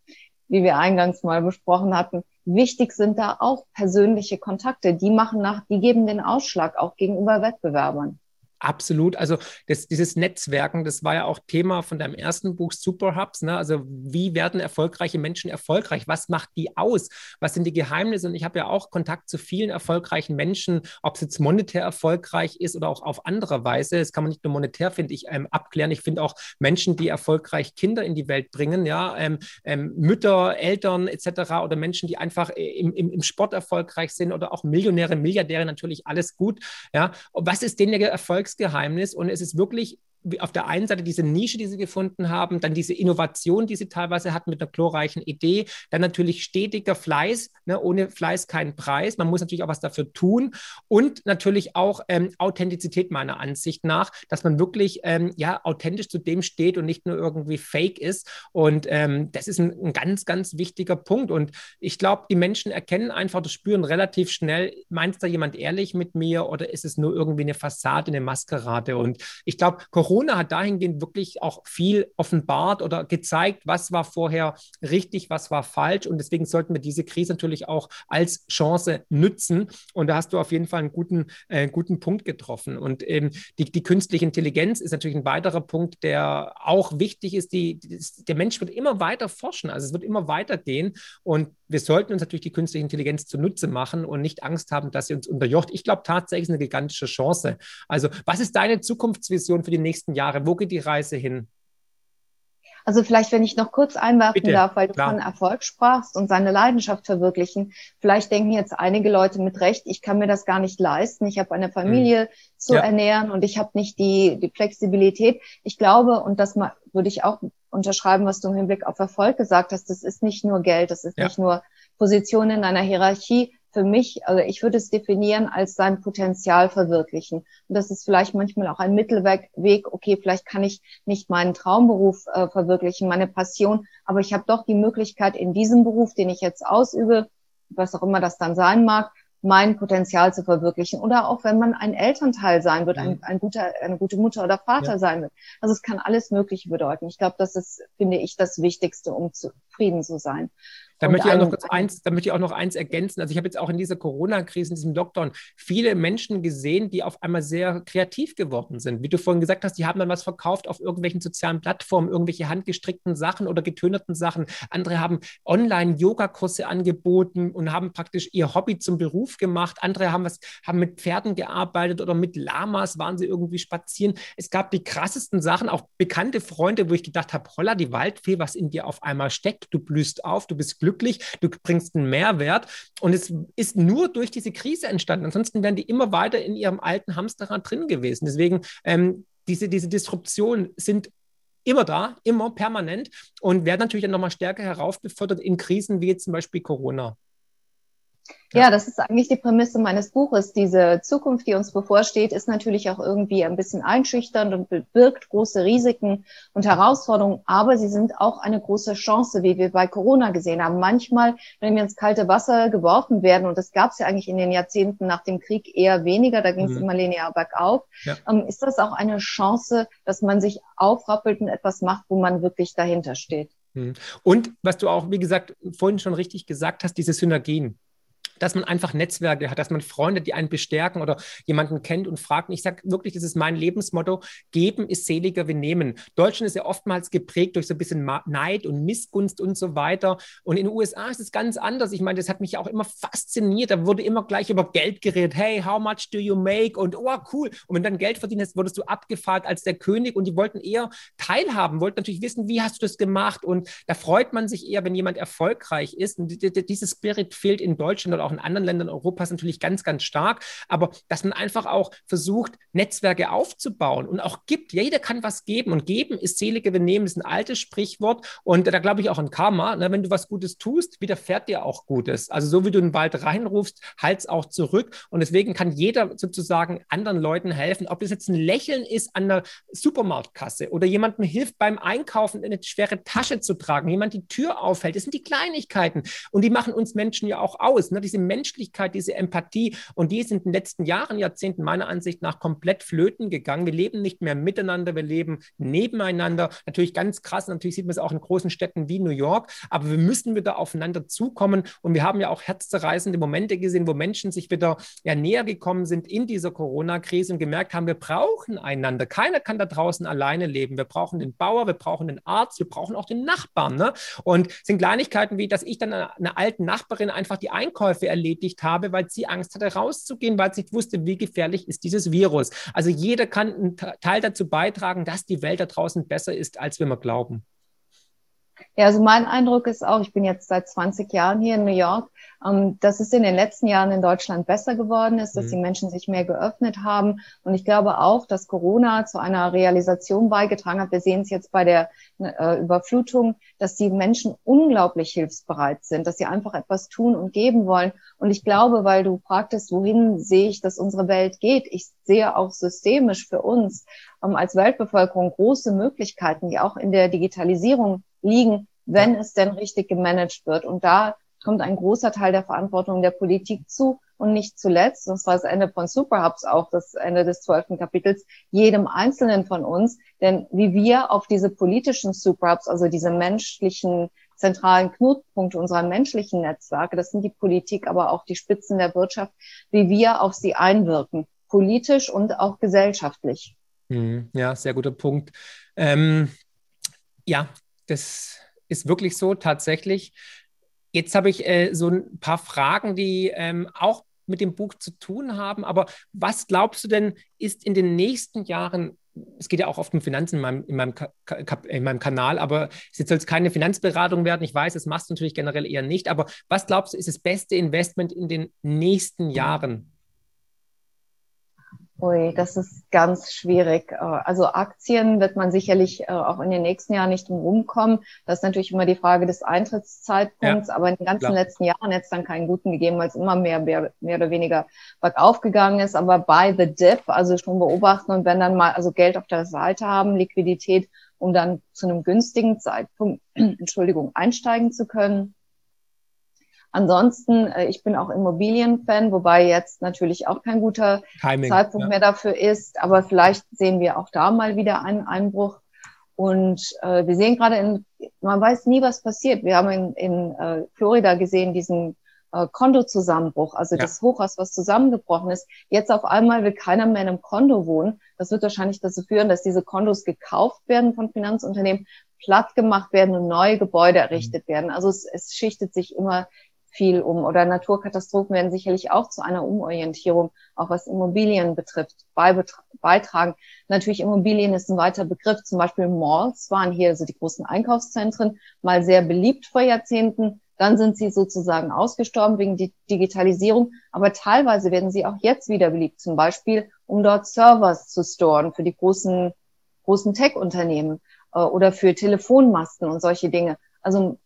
wie wir eingangs mal besprochen hatten. Wichtig sind da auch persönliche Kontakte. Die machen nach, die geben den Ausschlag auch gegenüber Wettbewerbern. Absolut. Also das, dieses Netzwerken, das war ja auch Thema von deinem ersten Buch Superhubs. Ne? Also wie werden erfolgreiche Menschen erfolgreich? Was macht die aus? Was sind die Geheimnisse? Und ich habe ja auch Kontakt zu vielen erfolgreichen Menschen, ob es jetzt monetär erfolgreich ist oder auch auf andere Weise. Das kann man nicht nur monetär, finde ich, ähm, abklären. Ich finde auch Menschen, die erfolgreich Kinder in die Welt bringen, ja, ähm, ähm, Mütter, Eltern etc. oder Menschen, die einfach äh, im, im, im Sport erfolgreich sind oder auch Millionäre, Milliardäre, natürlich alles gut. Ja, was ist denn der Erfolg? Erfolgsgeheimnis und es ist wirklich auf der einen Seite diese Nische, die sie gefunden haben, dann diese Innovation, die sie teilweise hatten mit einer glorreichen Idee, dann natürlich stetiger Fleiß, ne, ohne Fleiß keinen Preis. Man muss natürlich auch was dafür tun und natürlich auch ähm, Authentizität meiner Ansicht nach, dass man wirklich ähm, ja authentisch zu dem steht und nicht nur irgendwie Fake ist. Und ähm, das ist ein, ein, ganz, ganz wichtiger Punkt. Und ich glaube, die Menschen erkennen einfach, das spüren relativ schnell, meint da jemand ehrlich mit mir oder ist es nur irgendwie eine Fassade, eine Maskerade? Und ich glaube, Corona Corona hat dahingehend wirklich auch viel offenbart oder gezeigt, was war vorher richtig, was war falsch. Und deswegen sollten wir diese Krise natürlich auch als Chance nützen. Und da hast du auf jeden Fall einen guten, äh, guten Punkt getroffen. Und ähm, die, die künstliche Intelligenz ist natürlich ein weiterer Punkt, der auch wichtig ist. Die, die, der Mensch wird immer weiter forschen, also es wird immer weitergehen. Und wir sollten uns natürlich die künstliche Intelligenz zunutze machen und nicht Angst haben, dass sie uns unterjocht. Ich glaube tatsächlich, ist eine gigantische Chance. Also, was ist deine Zukunftsvision für die nächsten Jahre? Wo geht die Reise hin? Also vielleicht, wenn ich noch kurz einwerfen Bitte, darf, weil du klar. von Erfolg sprachst und seine Leidenschaft verwirklichen. Vielleicht denken jetzt einige Leute mit Recht, ich kann mir das gar nicht leisten. Ich habe eine Familie hm. zu ja. ernähren und ich habe nicht die, die Flexibilität. Ich glaube, und das würde ich auch unterschreiben, was du im Hinblick auf Erfolg gesagt hast. Das ist nicht nur Geld, das ist ja. nicht nur Position in einer Hierarchie. Für mich, also ich würde es definieren als sein Potenzial verwirklichen. Und das ist vielleicht manchmal auch ein Mittelweg, okay, vielleicht kann ich nicht meinen Traumberuf äh, verwirklichen, meine Passion, aber ich habe doch die Möglichkeit in diesem Beruf, den ich jetzt ausübe, was auch immer das dann sein mag, mein Potenzial zu verwirklichen. Oder auch wenn man ein Elternteil sein wird, ein, mhm. ein guter, eine gute Mutter oder Vater ja. sein wird. Also es kann alles Mögliche bedeuten. Ich glaube, das ist, finde ich, das Wichtigste, um zufrieden zu sein. Da möchte ich auch noch kurz eins, da möchte ich auch noch eins ergänzen. Also ich habe jetzt auch in dieser Corona-Krise, in diesem Lockdown, viele Menschen gesehen, die auf einmal sehr kreativ geworden sind. Wie du vorhin gesagt hast, die haben dann was verkauft auf irgendwelchen sozialen Plattformen, irgendwelche handgestrickten Sachen oder getönerten Sachen. Andere haben Online-Yoga-Kurse angeboten und haben praktisch ihr Hobby zum Beruf gemacht. Andere haben was, haben mit Pferden gearbeitet oder mit Lamas waren sie irgendwie spazieren. Es gab die krassesten Sachen, auch bekannte Freunde, wo ich gedacht habe, holla, die Waldfee, was in dir auf einmal steckt. Du blühst auf, du bist glücklich glücklich, du bringst einen Mehrwert. Und es ist nur durch diese Krise entstanden. Ansonsten wären die immer weiter in ihrem alten Hamsterrad drin gewesen. Deswegen, ähm, diese, diese Disruptionen sind immer da, immer permanent und werden natürlich dann nochmal stärker heraufbefördert in Krisen wie jetzt zum Beispiel Corona. Ja, das ist eigentlich die Prämisse meines Buches. Diese Zukunft, die uns bevorsteht, ist natürlich auch irgendwie ein bisschen einschüchternd und birgt große Risiken und Herausforderungen, aber sie sind auch eine große Chance, wie wir bei Corona gesehen haben. Manchmal, wenn wir ins kalte Wasser geworfen werden, und das gab es ja eigentlich in den Jahrzehnten nach dem Krieg eher weniger, da ging es mhm. immer linear bergauf, ja. ähm, ist das auch eine Chance, dass man sich aufrappelt und etwas macht, wo man wirklich dahinter steht. Mhm. Und was du auch, wie gesagt, vorhin schon richtig gesagt hast, diese Synergien dass man einfach Netzwerke hat, dass man Freunde, die einen bestärken oder jemanden kennt und fragt. Und ich sage wirklich, das ist mein Lebensmotto, geben ist seliger wie nehmen. Deutschland ist ja oftmals geprägt durch so ein bisschen Neid und Missgunst und so weiter. Und in den USA ist es ganz anders. Ich meine, das hat mich auch immer fasziniert. Da wurde immer gleich über Geld geredet. Hey, how much do you make? Und oh, cool. Und wenn du dann Geld verdient hast, wurdest du abgefragt als der König und die wollten eher teilhaben, wollten natürlich wissen, wie hast du das gemacht? Und da freut man sich eher, wenn jemand erfolgreich ist. Und dieses Spirit fehlt in Deutschland oder auch in anderen Ländern Europas natürlich ganz, ganz stark. Aber dass man einfach auch versucht, Netzwerke aufzubauen und auch gibt. Jeder kann was geben und geben ist selige Benehmen, ist ein altes Sprichwort. Und da glaube ich auch an Karma. Ne? Wenn du was Gutes tust, widerfährt dir auch Gutes. Also so wie du in den Wald reinrufst, halt es auch zurück. Und deswegen kann jeder sozusagen anderen Leuten helfen. Ob das jetzt ein Lächeln ist an der Supermarktkasse oder jemandem hilft beim Einkaufen eine schwere Tasche zu tragen, jemand die Tür aufhält. Das sind die Kleinigkeiten. Und die machen uns Menschen ja auch aus. Ne? Diese Menschlichkeit, diese Empathie. Und die ist in den letzten Jahren, Jahrzehnten meiner Ansicht nach komplett flöten gegangen. Wir leben nicht mehr miteinander, wir leben nebeneinander. Natürlich ganz krass, natürlich sieht man es auch in großen Städten wie New York, aber wir müssen wieder aufeinander zukommen. Und wir haben ja auch herzzerreißende Momente gesehen, wo Menschen sich wieder ja, näher gekommen sind in dieser Corona-Krise und gemerkt haben, wir brauchen einander. Keiner kann da draußen alleine leben. Wir brauchen den Bauer, wir brauchen den Arzt, wir brauchen auch den Nachbarn. Ne? Und sind Kleinigkeiten wie, dass ich dann einer alten Nachbarin einfach die Einkäufe erledigt habe, weil sie Angst hatte, rauszugehen, weil sie nicht wusste, wie gefährlich ist dieses Virus. Also jeder kann einen Teil dazu beitragen, dass die Welt da draußen besser ist, als wir mal glauben. Ja, also mein Eindruck ist auch, ich bin jetzt seit 20 Jahren hier in New York, ähm, dass es in den letzten Jahren in Deutschland besser geworden ist, dass mhm. die Menschen sich mehr geöffnet haben. Und ich glaube auch, dass Corona zu einer Realisation beigetragen hat. Wir sehen es jetzt bei der äh, Überflutung, dass die Menschen unglaublich hilfsbereit sind, dass sie einfach etwas tun und geben wollen. Und ich glaube, weil du fragtest, wohin sehe ich, dass unsere Welt geht, ich sehe auch systemisch für uns ähm, als Weltbevölkerung große Möglichkeiten, die auch in der Digitalisierung liegen, wenn es denn richtig gemanagt wird. Und da kommt ein großer Teil der Verantwortung der Politik zu und nicht zuletzt, das war das Ende von Superhubs auch, das Ende des zwölften Kapitels, jedem Einzelnen von uns. Denn wie wir auf diese politischen Superhubs, also diese menschlichen zentralen Knotenpunkte unserer menschlichen Netzwerke, das sind die Politik, aber auch die Spitzen der Wirtschaft, wie wir auf sie einwirken, politisch und auch gesellschaftlich. Mhm. Ja, sehr guter Punkt. Ähm, ja, das ist wirklich so tatsächlich. Jetzt habe ich äh, so ein paar Fragen, die ähm, auch mit dem Buch zu tun haben. Aber was glaubst du denn, ist in den nächsten Jahren, es geht ja auch oft um Finanzen in meinem, in meinem, in meinem Kanal, aber es soll keine Finanzberatung werden. Ich weiß, das machst du natürlich generell eher nicht. Aber was glaubst du, ist das beste Investment in den nächsten Jahren? Ui, das ist ganz schwierig. Äh, also Aktien wird man sicherlich äh, auch in den nächsten Jahren nicht rumkommen. Das ist natürlich immer die Frage des Eintrittszeitpunkts, ja, aber in den ganzen klar. letzten Jahren hätte es dann keinen guten gegeben, weil es immer mehr, mehr, mehr oder weniger bergauf gegangen ist. Aber by the dip, also schon beobachten und wenn dann mal also Geld auf der Seite haben, Liquidität, um dann zu einem günstigen Zeitpunkt, Entschuldigung, einsteigen zu können Ansonsten, äh, ich bin auch Immobilienfan, wobei jetzt natürlich auch kein guter Timing, Zeitpunkt ja. mehr dafür ist. Aber vielleicht sehen wir auch da mal wieder einen Einbruch. Und äh, wir sehen gerade in, man weiß nie, was passiert. Wir haben in, in äh, Florida gesehen, diesen äh, Kondozusammenbruch, also ja. das Hochhaus, was zusammengebrochen ist. Jetzt auf einmal will keiner mehr in einem Kondo wohnen. Das wird wahrscheinlich dazu führen, dass diese Kondos gekauft werden von Finanzunternehmen, platt gemacht werden und neue Gebäude errichtet mhm. werden. Also es, es schichtet sich immer viel um. Oder Naturkatastrophen werden sicherlich auch zu einer Umorientierung, auch was Immobilien betrifft, beitragen. Natürlich Immobilien ist ein weiter Begriff. Zum Beispiel Malls waren hier, also die großen Einkaufszentren, mal sehr beliebt vor Jahrzehnten. Dann sind sie sozusagen ausgestorben wegen der Digitalisierung. Aber teilweise werden sie auch jetzt wieder beliebt. Zum Beispiel, um dort Servers zu storen für die großen, großen Tech-Unternehmen äh, oder für Telefonmasten und solche Dinge. Also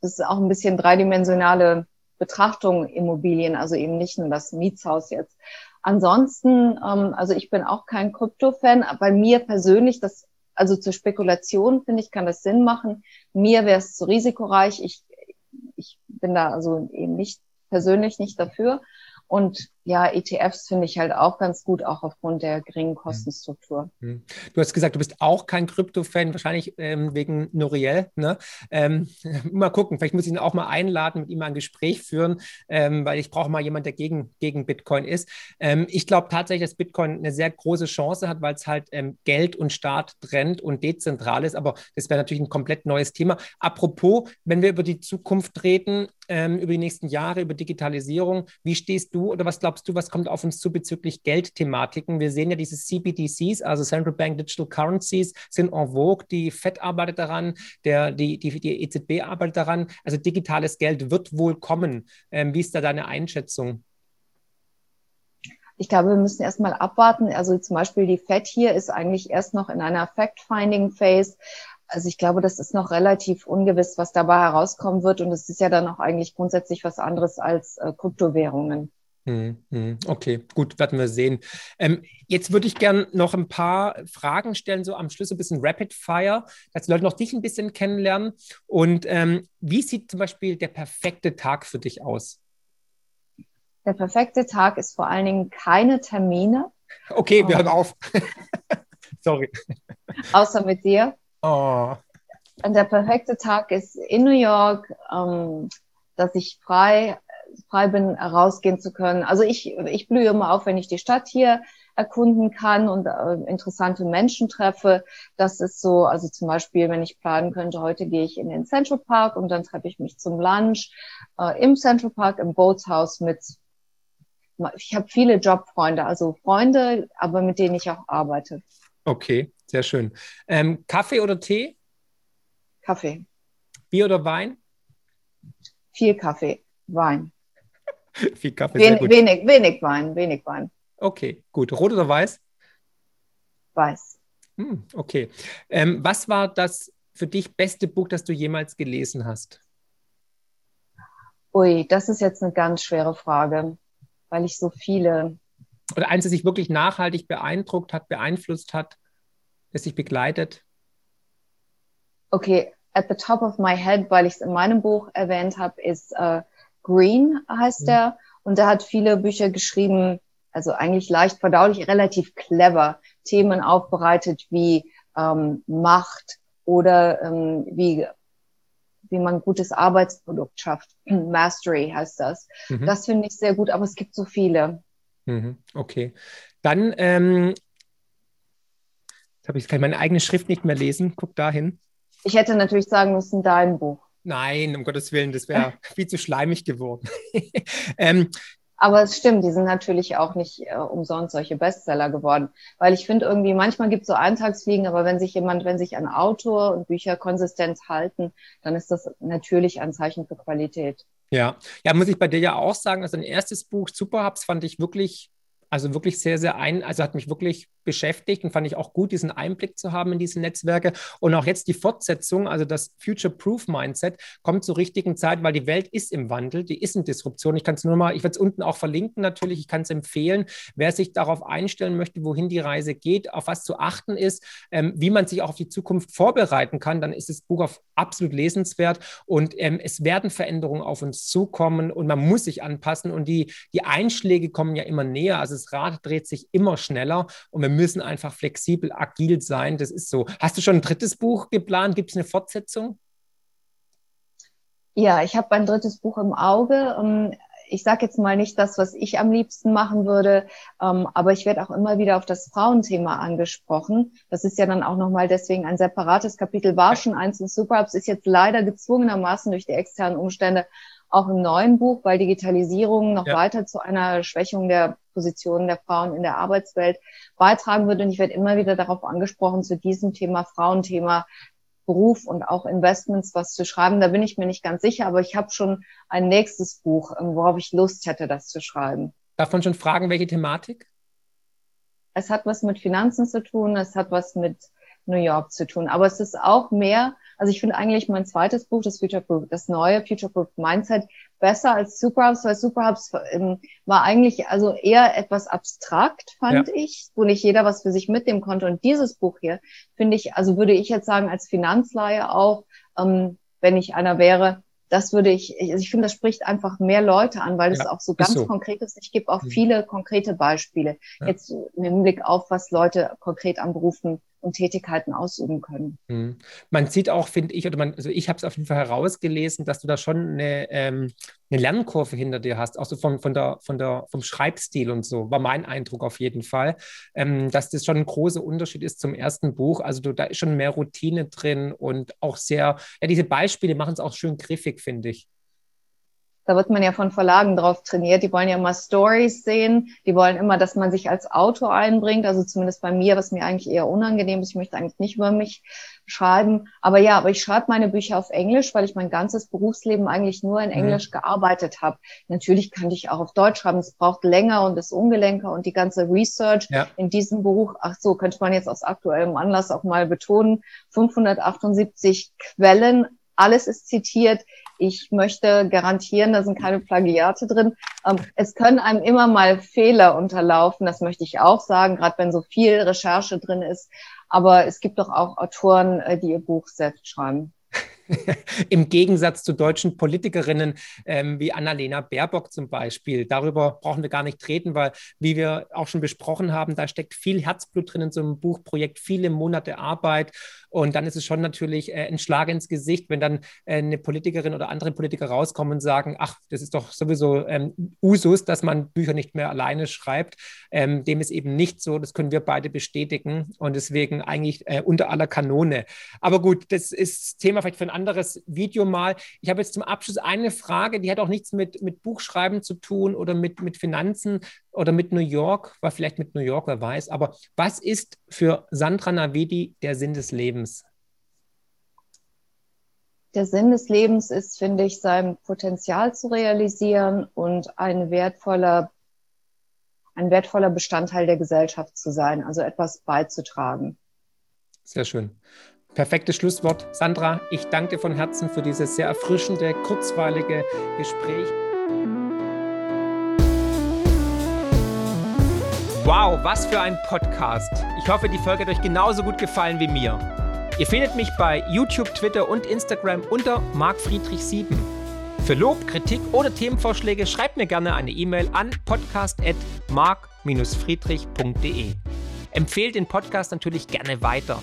das ist auch ein bisschen dreidimensionale Betrachtung Immobilien, also eben nicht nur das Mietshaus jetzt. Ansonsten, ähm, also ich bin auch kein Krypto-Fan, bei mir persönlich, das, also zur Spekulation, finde ich, kann das Sinn machen. Mir wäre es zu risikoreich. Ich, ich bin da also eben nicht persönlich nicht dafür. Und ja, ETFs finde ich halt auch ganz gut, auch aufgrund der geringen Kostenstruktur. Hm. Du hast gesagt, du bist auch kein Krypto-Fan, wahrscheinlich ähm, wegen Noriel. Ne? Ähm, mal gucken, vielleicht muss ich ihn auch mal einladen, mit ihm mal ein Gespräch führen, ähm, weil ich brauche mal jemanden, der gegen, gegen Bitcoin ist. Ähm, ich glaube tatsächlich, dass Bitcoin eine sehr große Chance hat, weil es halt ähm, Geld und Staat trennt und dezentral ist. Aber das wäre natürlich ein komplett neues Thema. Apropos, wenn wir über die Zukunft reden, ähm, über die nächsten Jahre, über Digitalisierung, wie stehst du oder was glaubst glaubst du, was kommt auf uns zu bezüglich Geldthematiken? Wir sehen ja diese CBDCs, also Central Bank Digital Currencies, sind en vogue. Die FED arbeitet daran, der, die, die, die EZB arbeitet daran. Also digitales Geld wird wohl kommen. Ähm, wie ist da deine Einschätzung? Ich glaube, wir müssen erstmal abwarten. Also zum Beispiel die FED hier ist eigentlich erst noch in einer Fact-Finding-Phase. Also ich glaube, das ist noch relativ ungewiss, was dabei herauskommen wird. Und es ist ja dann auch eigentlich grundsätzlich was anderes als äh, Kryptowährungen. Hm, hm. Okay, gut, werden wir sehen. Ähm, jetzt würde ich gerne noch ein paar Fragen stellen, so am Schluss ein bisschen Rapid Fire, dass die Leute noch dich ein bisschen kennenlernen. Und ähm, wie sieht zum Beispiel der perfekte Tag für dich aus? Der perfekte Tag ist vor allen Dingen keine Termine. Okay, wir oh. hören auf. Sorry. Außer mit dir. Oh. Und der perfekte Tag ist in New York, ähm, dass ich frei, frei bin, rausgehen zu können. Also ich, ich blühe immer auf, wenn ich die Stadt hier erkunden kann und äh, interessante Menschen treffe. Das ist so, also zum Beispiel, wenn ich planen könnte, heute gehe ich in den Central Park und dann treffe ich mich zum Lunch äh, im Central Park im Bootshaus mit ich habe viele Jobfreunde, also Freunde, aber mit denen ich auch arbeite. Okay, sehr schön. Ähm, Kaffee oder Tee? Kaffee. Bier oder Wein? Viel Kaffee, Wein. Viel Kaffee, Wen, Wenig, wenig Wein, wenig Wein. Okay, gut. Rot oder weiß? Weiß. Hm, okay. Ähm, was war das für dich beste Buch, das du jemals gelesen hast? Ui, das ist jetzt eine ganz schwere Frage, weil ich so viele. Oder eins, das sich wirklich nachhaltig beeindruckt hat, beeinflusst hat, das sich begleitet? Okay, at the top of my head, weil ich es in meinem Buch erwähnt habe, ist uh, Green, heißt mhm. der. Und der hat viele Bücher geschrieben, also eigentlich leicht verdaulich, relativ clever Themen aufbereitet wie ähm, Macht oder ähm, wie wie man gutes Arbeitsprodukt schafft. Mastery heißt das. Mhm. Das finde ich sehr gut, aber es gibt so viele. Mhm. Okay. Dann ähm, habe ich kann meine eigene Schrift nicht mehr lesen. Guck dahin. Ich hätte natürlich sagen müssen, dein Buch. Nein, um Gottes Willen, das wäre viel zu schleimig geworden. ähm, aber es stimmt, die sind natürlich auch nicht äh, umsonst solche Bestseller geworden. Weil ich finde irgendwie, manchmal gibt es so Eintagsfliegen, aber wenn sich jemand, wenn sich ein Autor und Bücher konsistent halten, dann ist das natürlich ein Zeichen für Qualität. Ja, ja, muss ich bei dir ja auch sagen, also ein erstes Buch, Superhubs, fand ich wirklich also wirklich sehr, sehr ein, also hat mich wirklich beschäftigt und fand ich auch gut, diesen Einblick zu haben in diese Netzwerke. Und auch jetzt die Fortsetzung, also das Future-Proof-Mindset, kommt zur richtigen Zeit, weil die Welt ist im Wandel, die ist in Disruption. Ich kann es nur mal, ich werde es unten auch verlinken natürlich, ich kann es empfehlen, wer sich darauf einstellen möchte, wohin die Reise geht, auf was zu achten ist, ähm, wie man sich auch auf die Zukunft vorbereiten kann, dann ist das Buch auf absolut lesenswert und ähm, es werden Veränderungen auf uns zukommen und man muss sich anpassen und die, die Einschläge kommen ja immer näher. Also das Rad dreht sich immer schneller und wir müssen einfach flexibel, agil sein. Das ist so. Hast du schon ein drittes Buch geplant? Gibt es eine Fortsetzung? Ja, ich habe ein drittes Buch im Auge. Ähm, ich sage jetzt mal nicht das, was ich am liebsten machen würde, ähm, aber ich werde auch immer wieder auf das Frauenthema angesprochen. Das ist ja dann auch nochmal deswegen ein separates Kapitel, war schon eins in Superhubs, ist jetzt leider gezwungenermaßen durch die externen Umstände auch im neuen Buch, weil Digitalisierung noch ja. weiter zu einer Schwächung der Positionen der Frauen in der Arbeitswelt beitragen würde. Und ich werde immer wieder darauf angesprochen, zu diesem Thema Frauenthema Beruf und auch Investments was zu schreiben. Da bin ich mir nicht ganz sicher, aber ich habe schon ein nächstes Buch, ähm, worauf ich Lust hätte, das zu schreiben. Darf man schon fragen, welche Thematik? Es hat was mit Finanzen zu tun, es hat was mit New York zu tun, aber es ist auch mehr also ich finde eigentlich mein zweites Buch, das Future Proof, das neue Future Proof Mindset, besser als Superhubs, weil Superhubs ähm, war eigentlich also eher etwas abstrakt, fand ja. ich, wo nicht jeder was für sich mitnehmen konnte. Und dieses Buch hier finde ich, also würde ich jetzt sagen, als Finanzleihe auch, ähm, wenn ich einer wäre, das würde ich, also ich finde, das spricht einfach mehr Leute an, weil es ja, auch so ganz so. konkret ist. Ich gebe auch mhm. viele konkrete Beispiele. Ja. Jetzt im Hinblick auf, was Leute konkret an Berufen und Tätigkeiten ausüben können. Mhm. Man sieht auch, finde ich, oder man, also ich habe es auf jeden Fall herausgelesen, dass du da schon eine, ähm, eine Lernkurve hinter dir hast, auch so von, von der, von der, vom Schreibstil und so, war mein Eindruck auf jeden Fall, ähm, dass das schon ein großer Unterschied ist zum ersten Buch. Also du, da ist schon mehr Routine drin und auch sehr, ja, diese Beispiele machen es auch schön griffig, finde ich da wird man ja von Verlagen drauf trainiert. Die wollen ja immer Stories sehen. Die wollen immer, dass man sich als Autor einbringt. Also zumindest bei mir, was mir eigentlich eher unangenehm ist. Ich möchte eigentlich nicht über mich schreiben. Aber ja, aber ich schreibe meine Bücher auf Englisch, weil ich mein ganzes Berufsleben eigentlich nur in mhm. Englisch mhm. gearbeitet habe. Natürlich könnte ich auch auf Deutsch schreiben. Es braucht länger und ist ungelenker und die ganze Research ja. in diesem Buch. Ach so, könnte man jetzt aus aktuellem Anlass auch mal betonen. 578 Quellen alles ist zitiert. Ich möchte garantieren, da sind keine Plagiate drin. Ähm, es können einem immer mal Fehler unterlaufen, das möchte ich auch sagen, gerade wenn so viel Recherche drin ist. Aber es gibt doch auch Autoren, äh, die ihr Buch selbst schreiben. Im Gegensatz zu deutschen Politikerinnen ähm, wie Annalena Baerbock zum Beispiel. Darüber brauchen wir gar nicht reden, weil, wie wir auch schon besprochen haben, da steckt viel Herzblut drin in so einem Buchprojekt, viele Monate Arbeit. Und dann ist es schon natürlich äh, ein Schlag ins Gesicht, wenn dann äh, eine Politikerin oder andere Politiker rauskommen und sagen, ach, das ist doch sowieso ähm, Usus, dass man Bücher nicht mehr alleine schreibt. Ähm, dem ist eben nicht so. Das können wir beide bestätigen. Und deswegen eigentlich äh, unter aller Kanone. Aber gut, das ist Thema vielleicht für ein anderes Video mal. Ich habe jetzt zum Abschluss eine Frage, die hat auch nichts mit, mit Buchschreiben zu tun oder mit, mit Finanzen oder mit New York, war vielleicht mit New York, wer weiß. Aber was ist für Sandra Navedi der Sinn des Lebens? Der Sinn des Lebens ist, finde ich, sein Potenzial zu realisieren und ein wertvoller, ein wertvoller Bestandteil der Gesellschaft zu sein, also etwas beizutragen. Sehr schön. Perfektes Schlusswort. Sandra, ich danke dir von Herzen für dieses sehr erfrischende, kurzweilige Gespräch. Wow, was für ein Podcast. Ich hoffe, die Folge hat euch genauso gut gefallen wie mir. Ihr findet mich bei YouTube, Twitter und Instagram unter markfriedrich7. Für Lob, Kritik oder Themenvorschläge schreibt mir gerne eine E-Mail an podcast.mark-friedrich.de. Empfehlt den Podcast natürlich gerne weiter.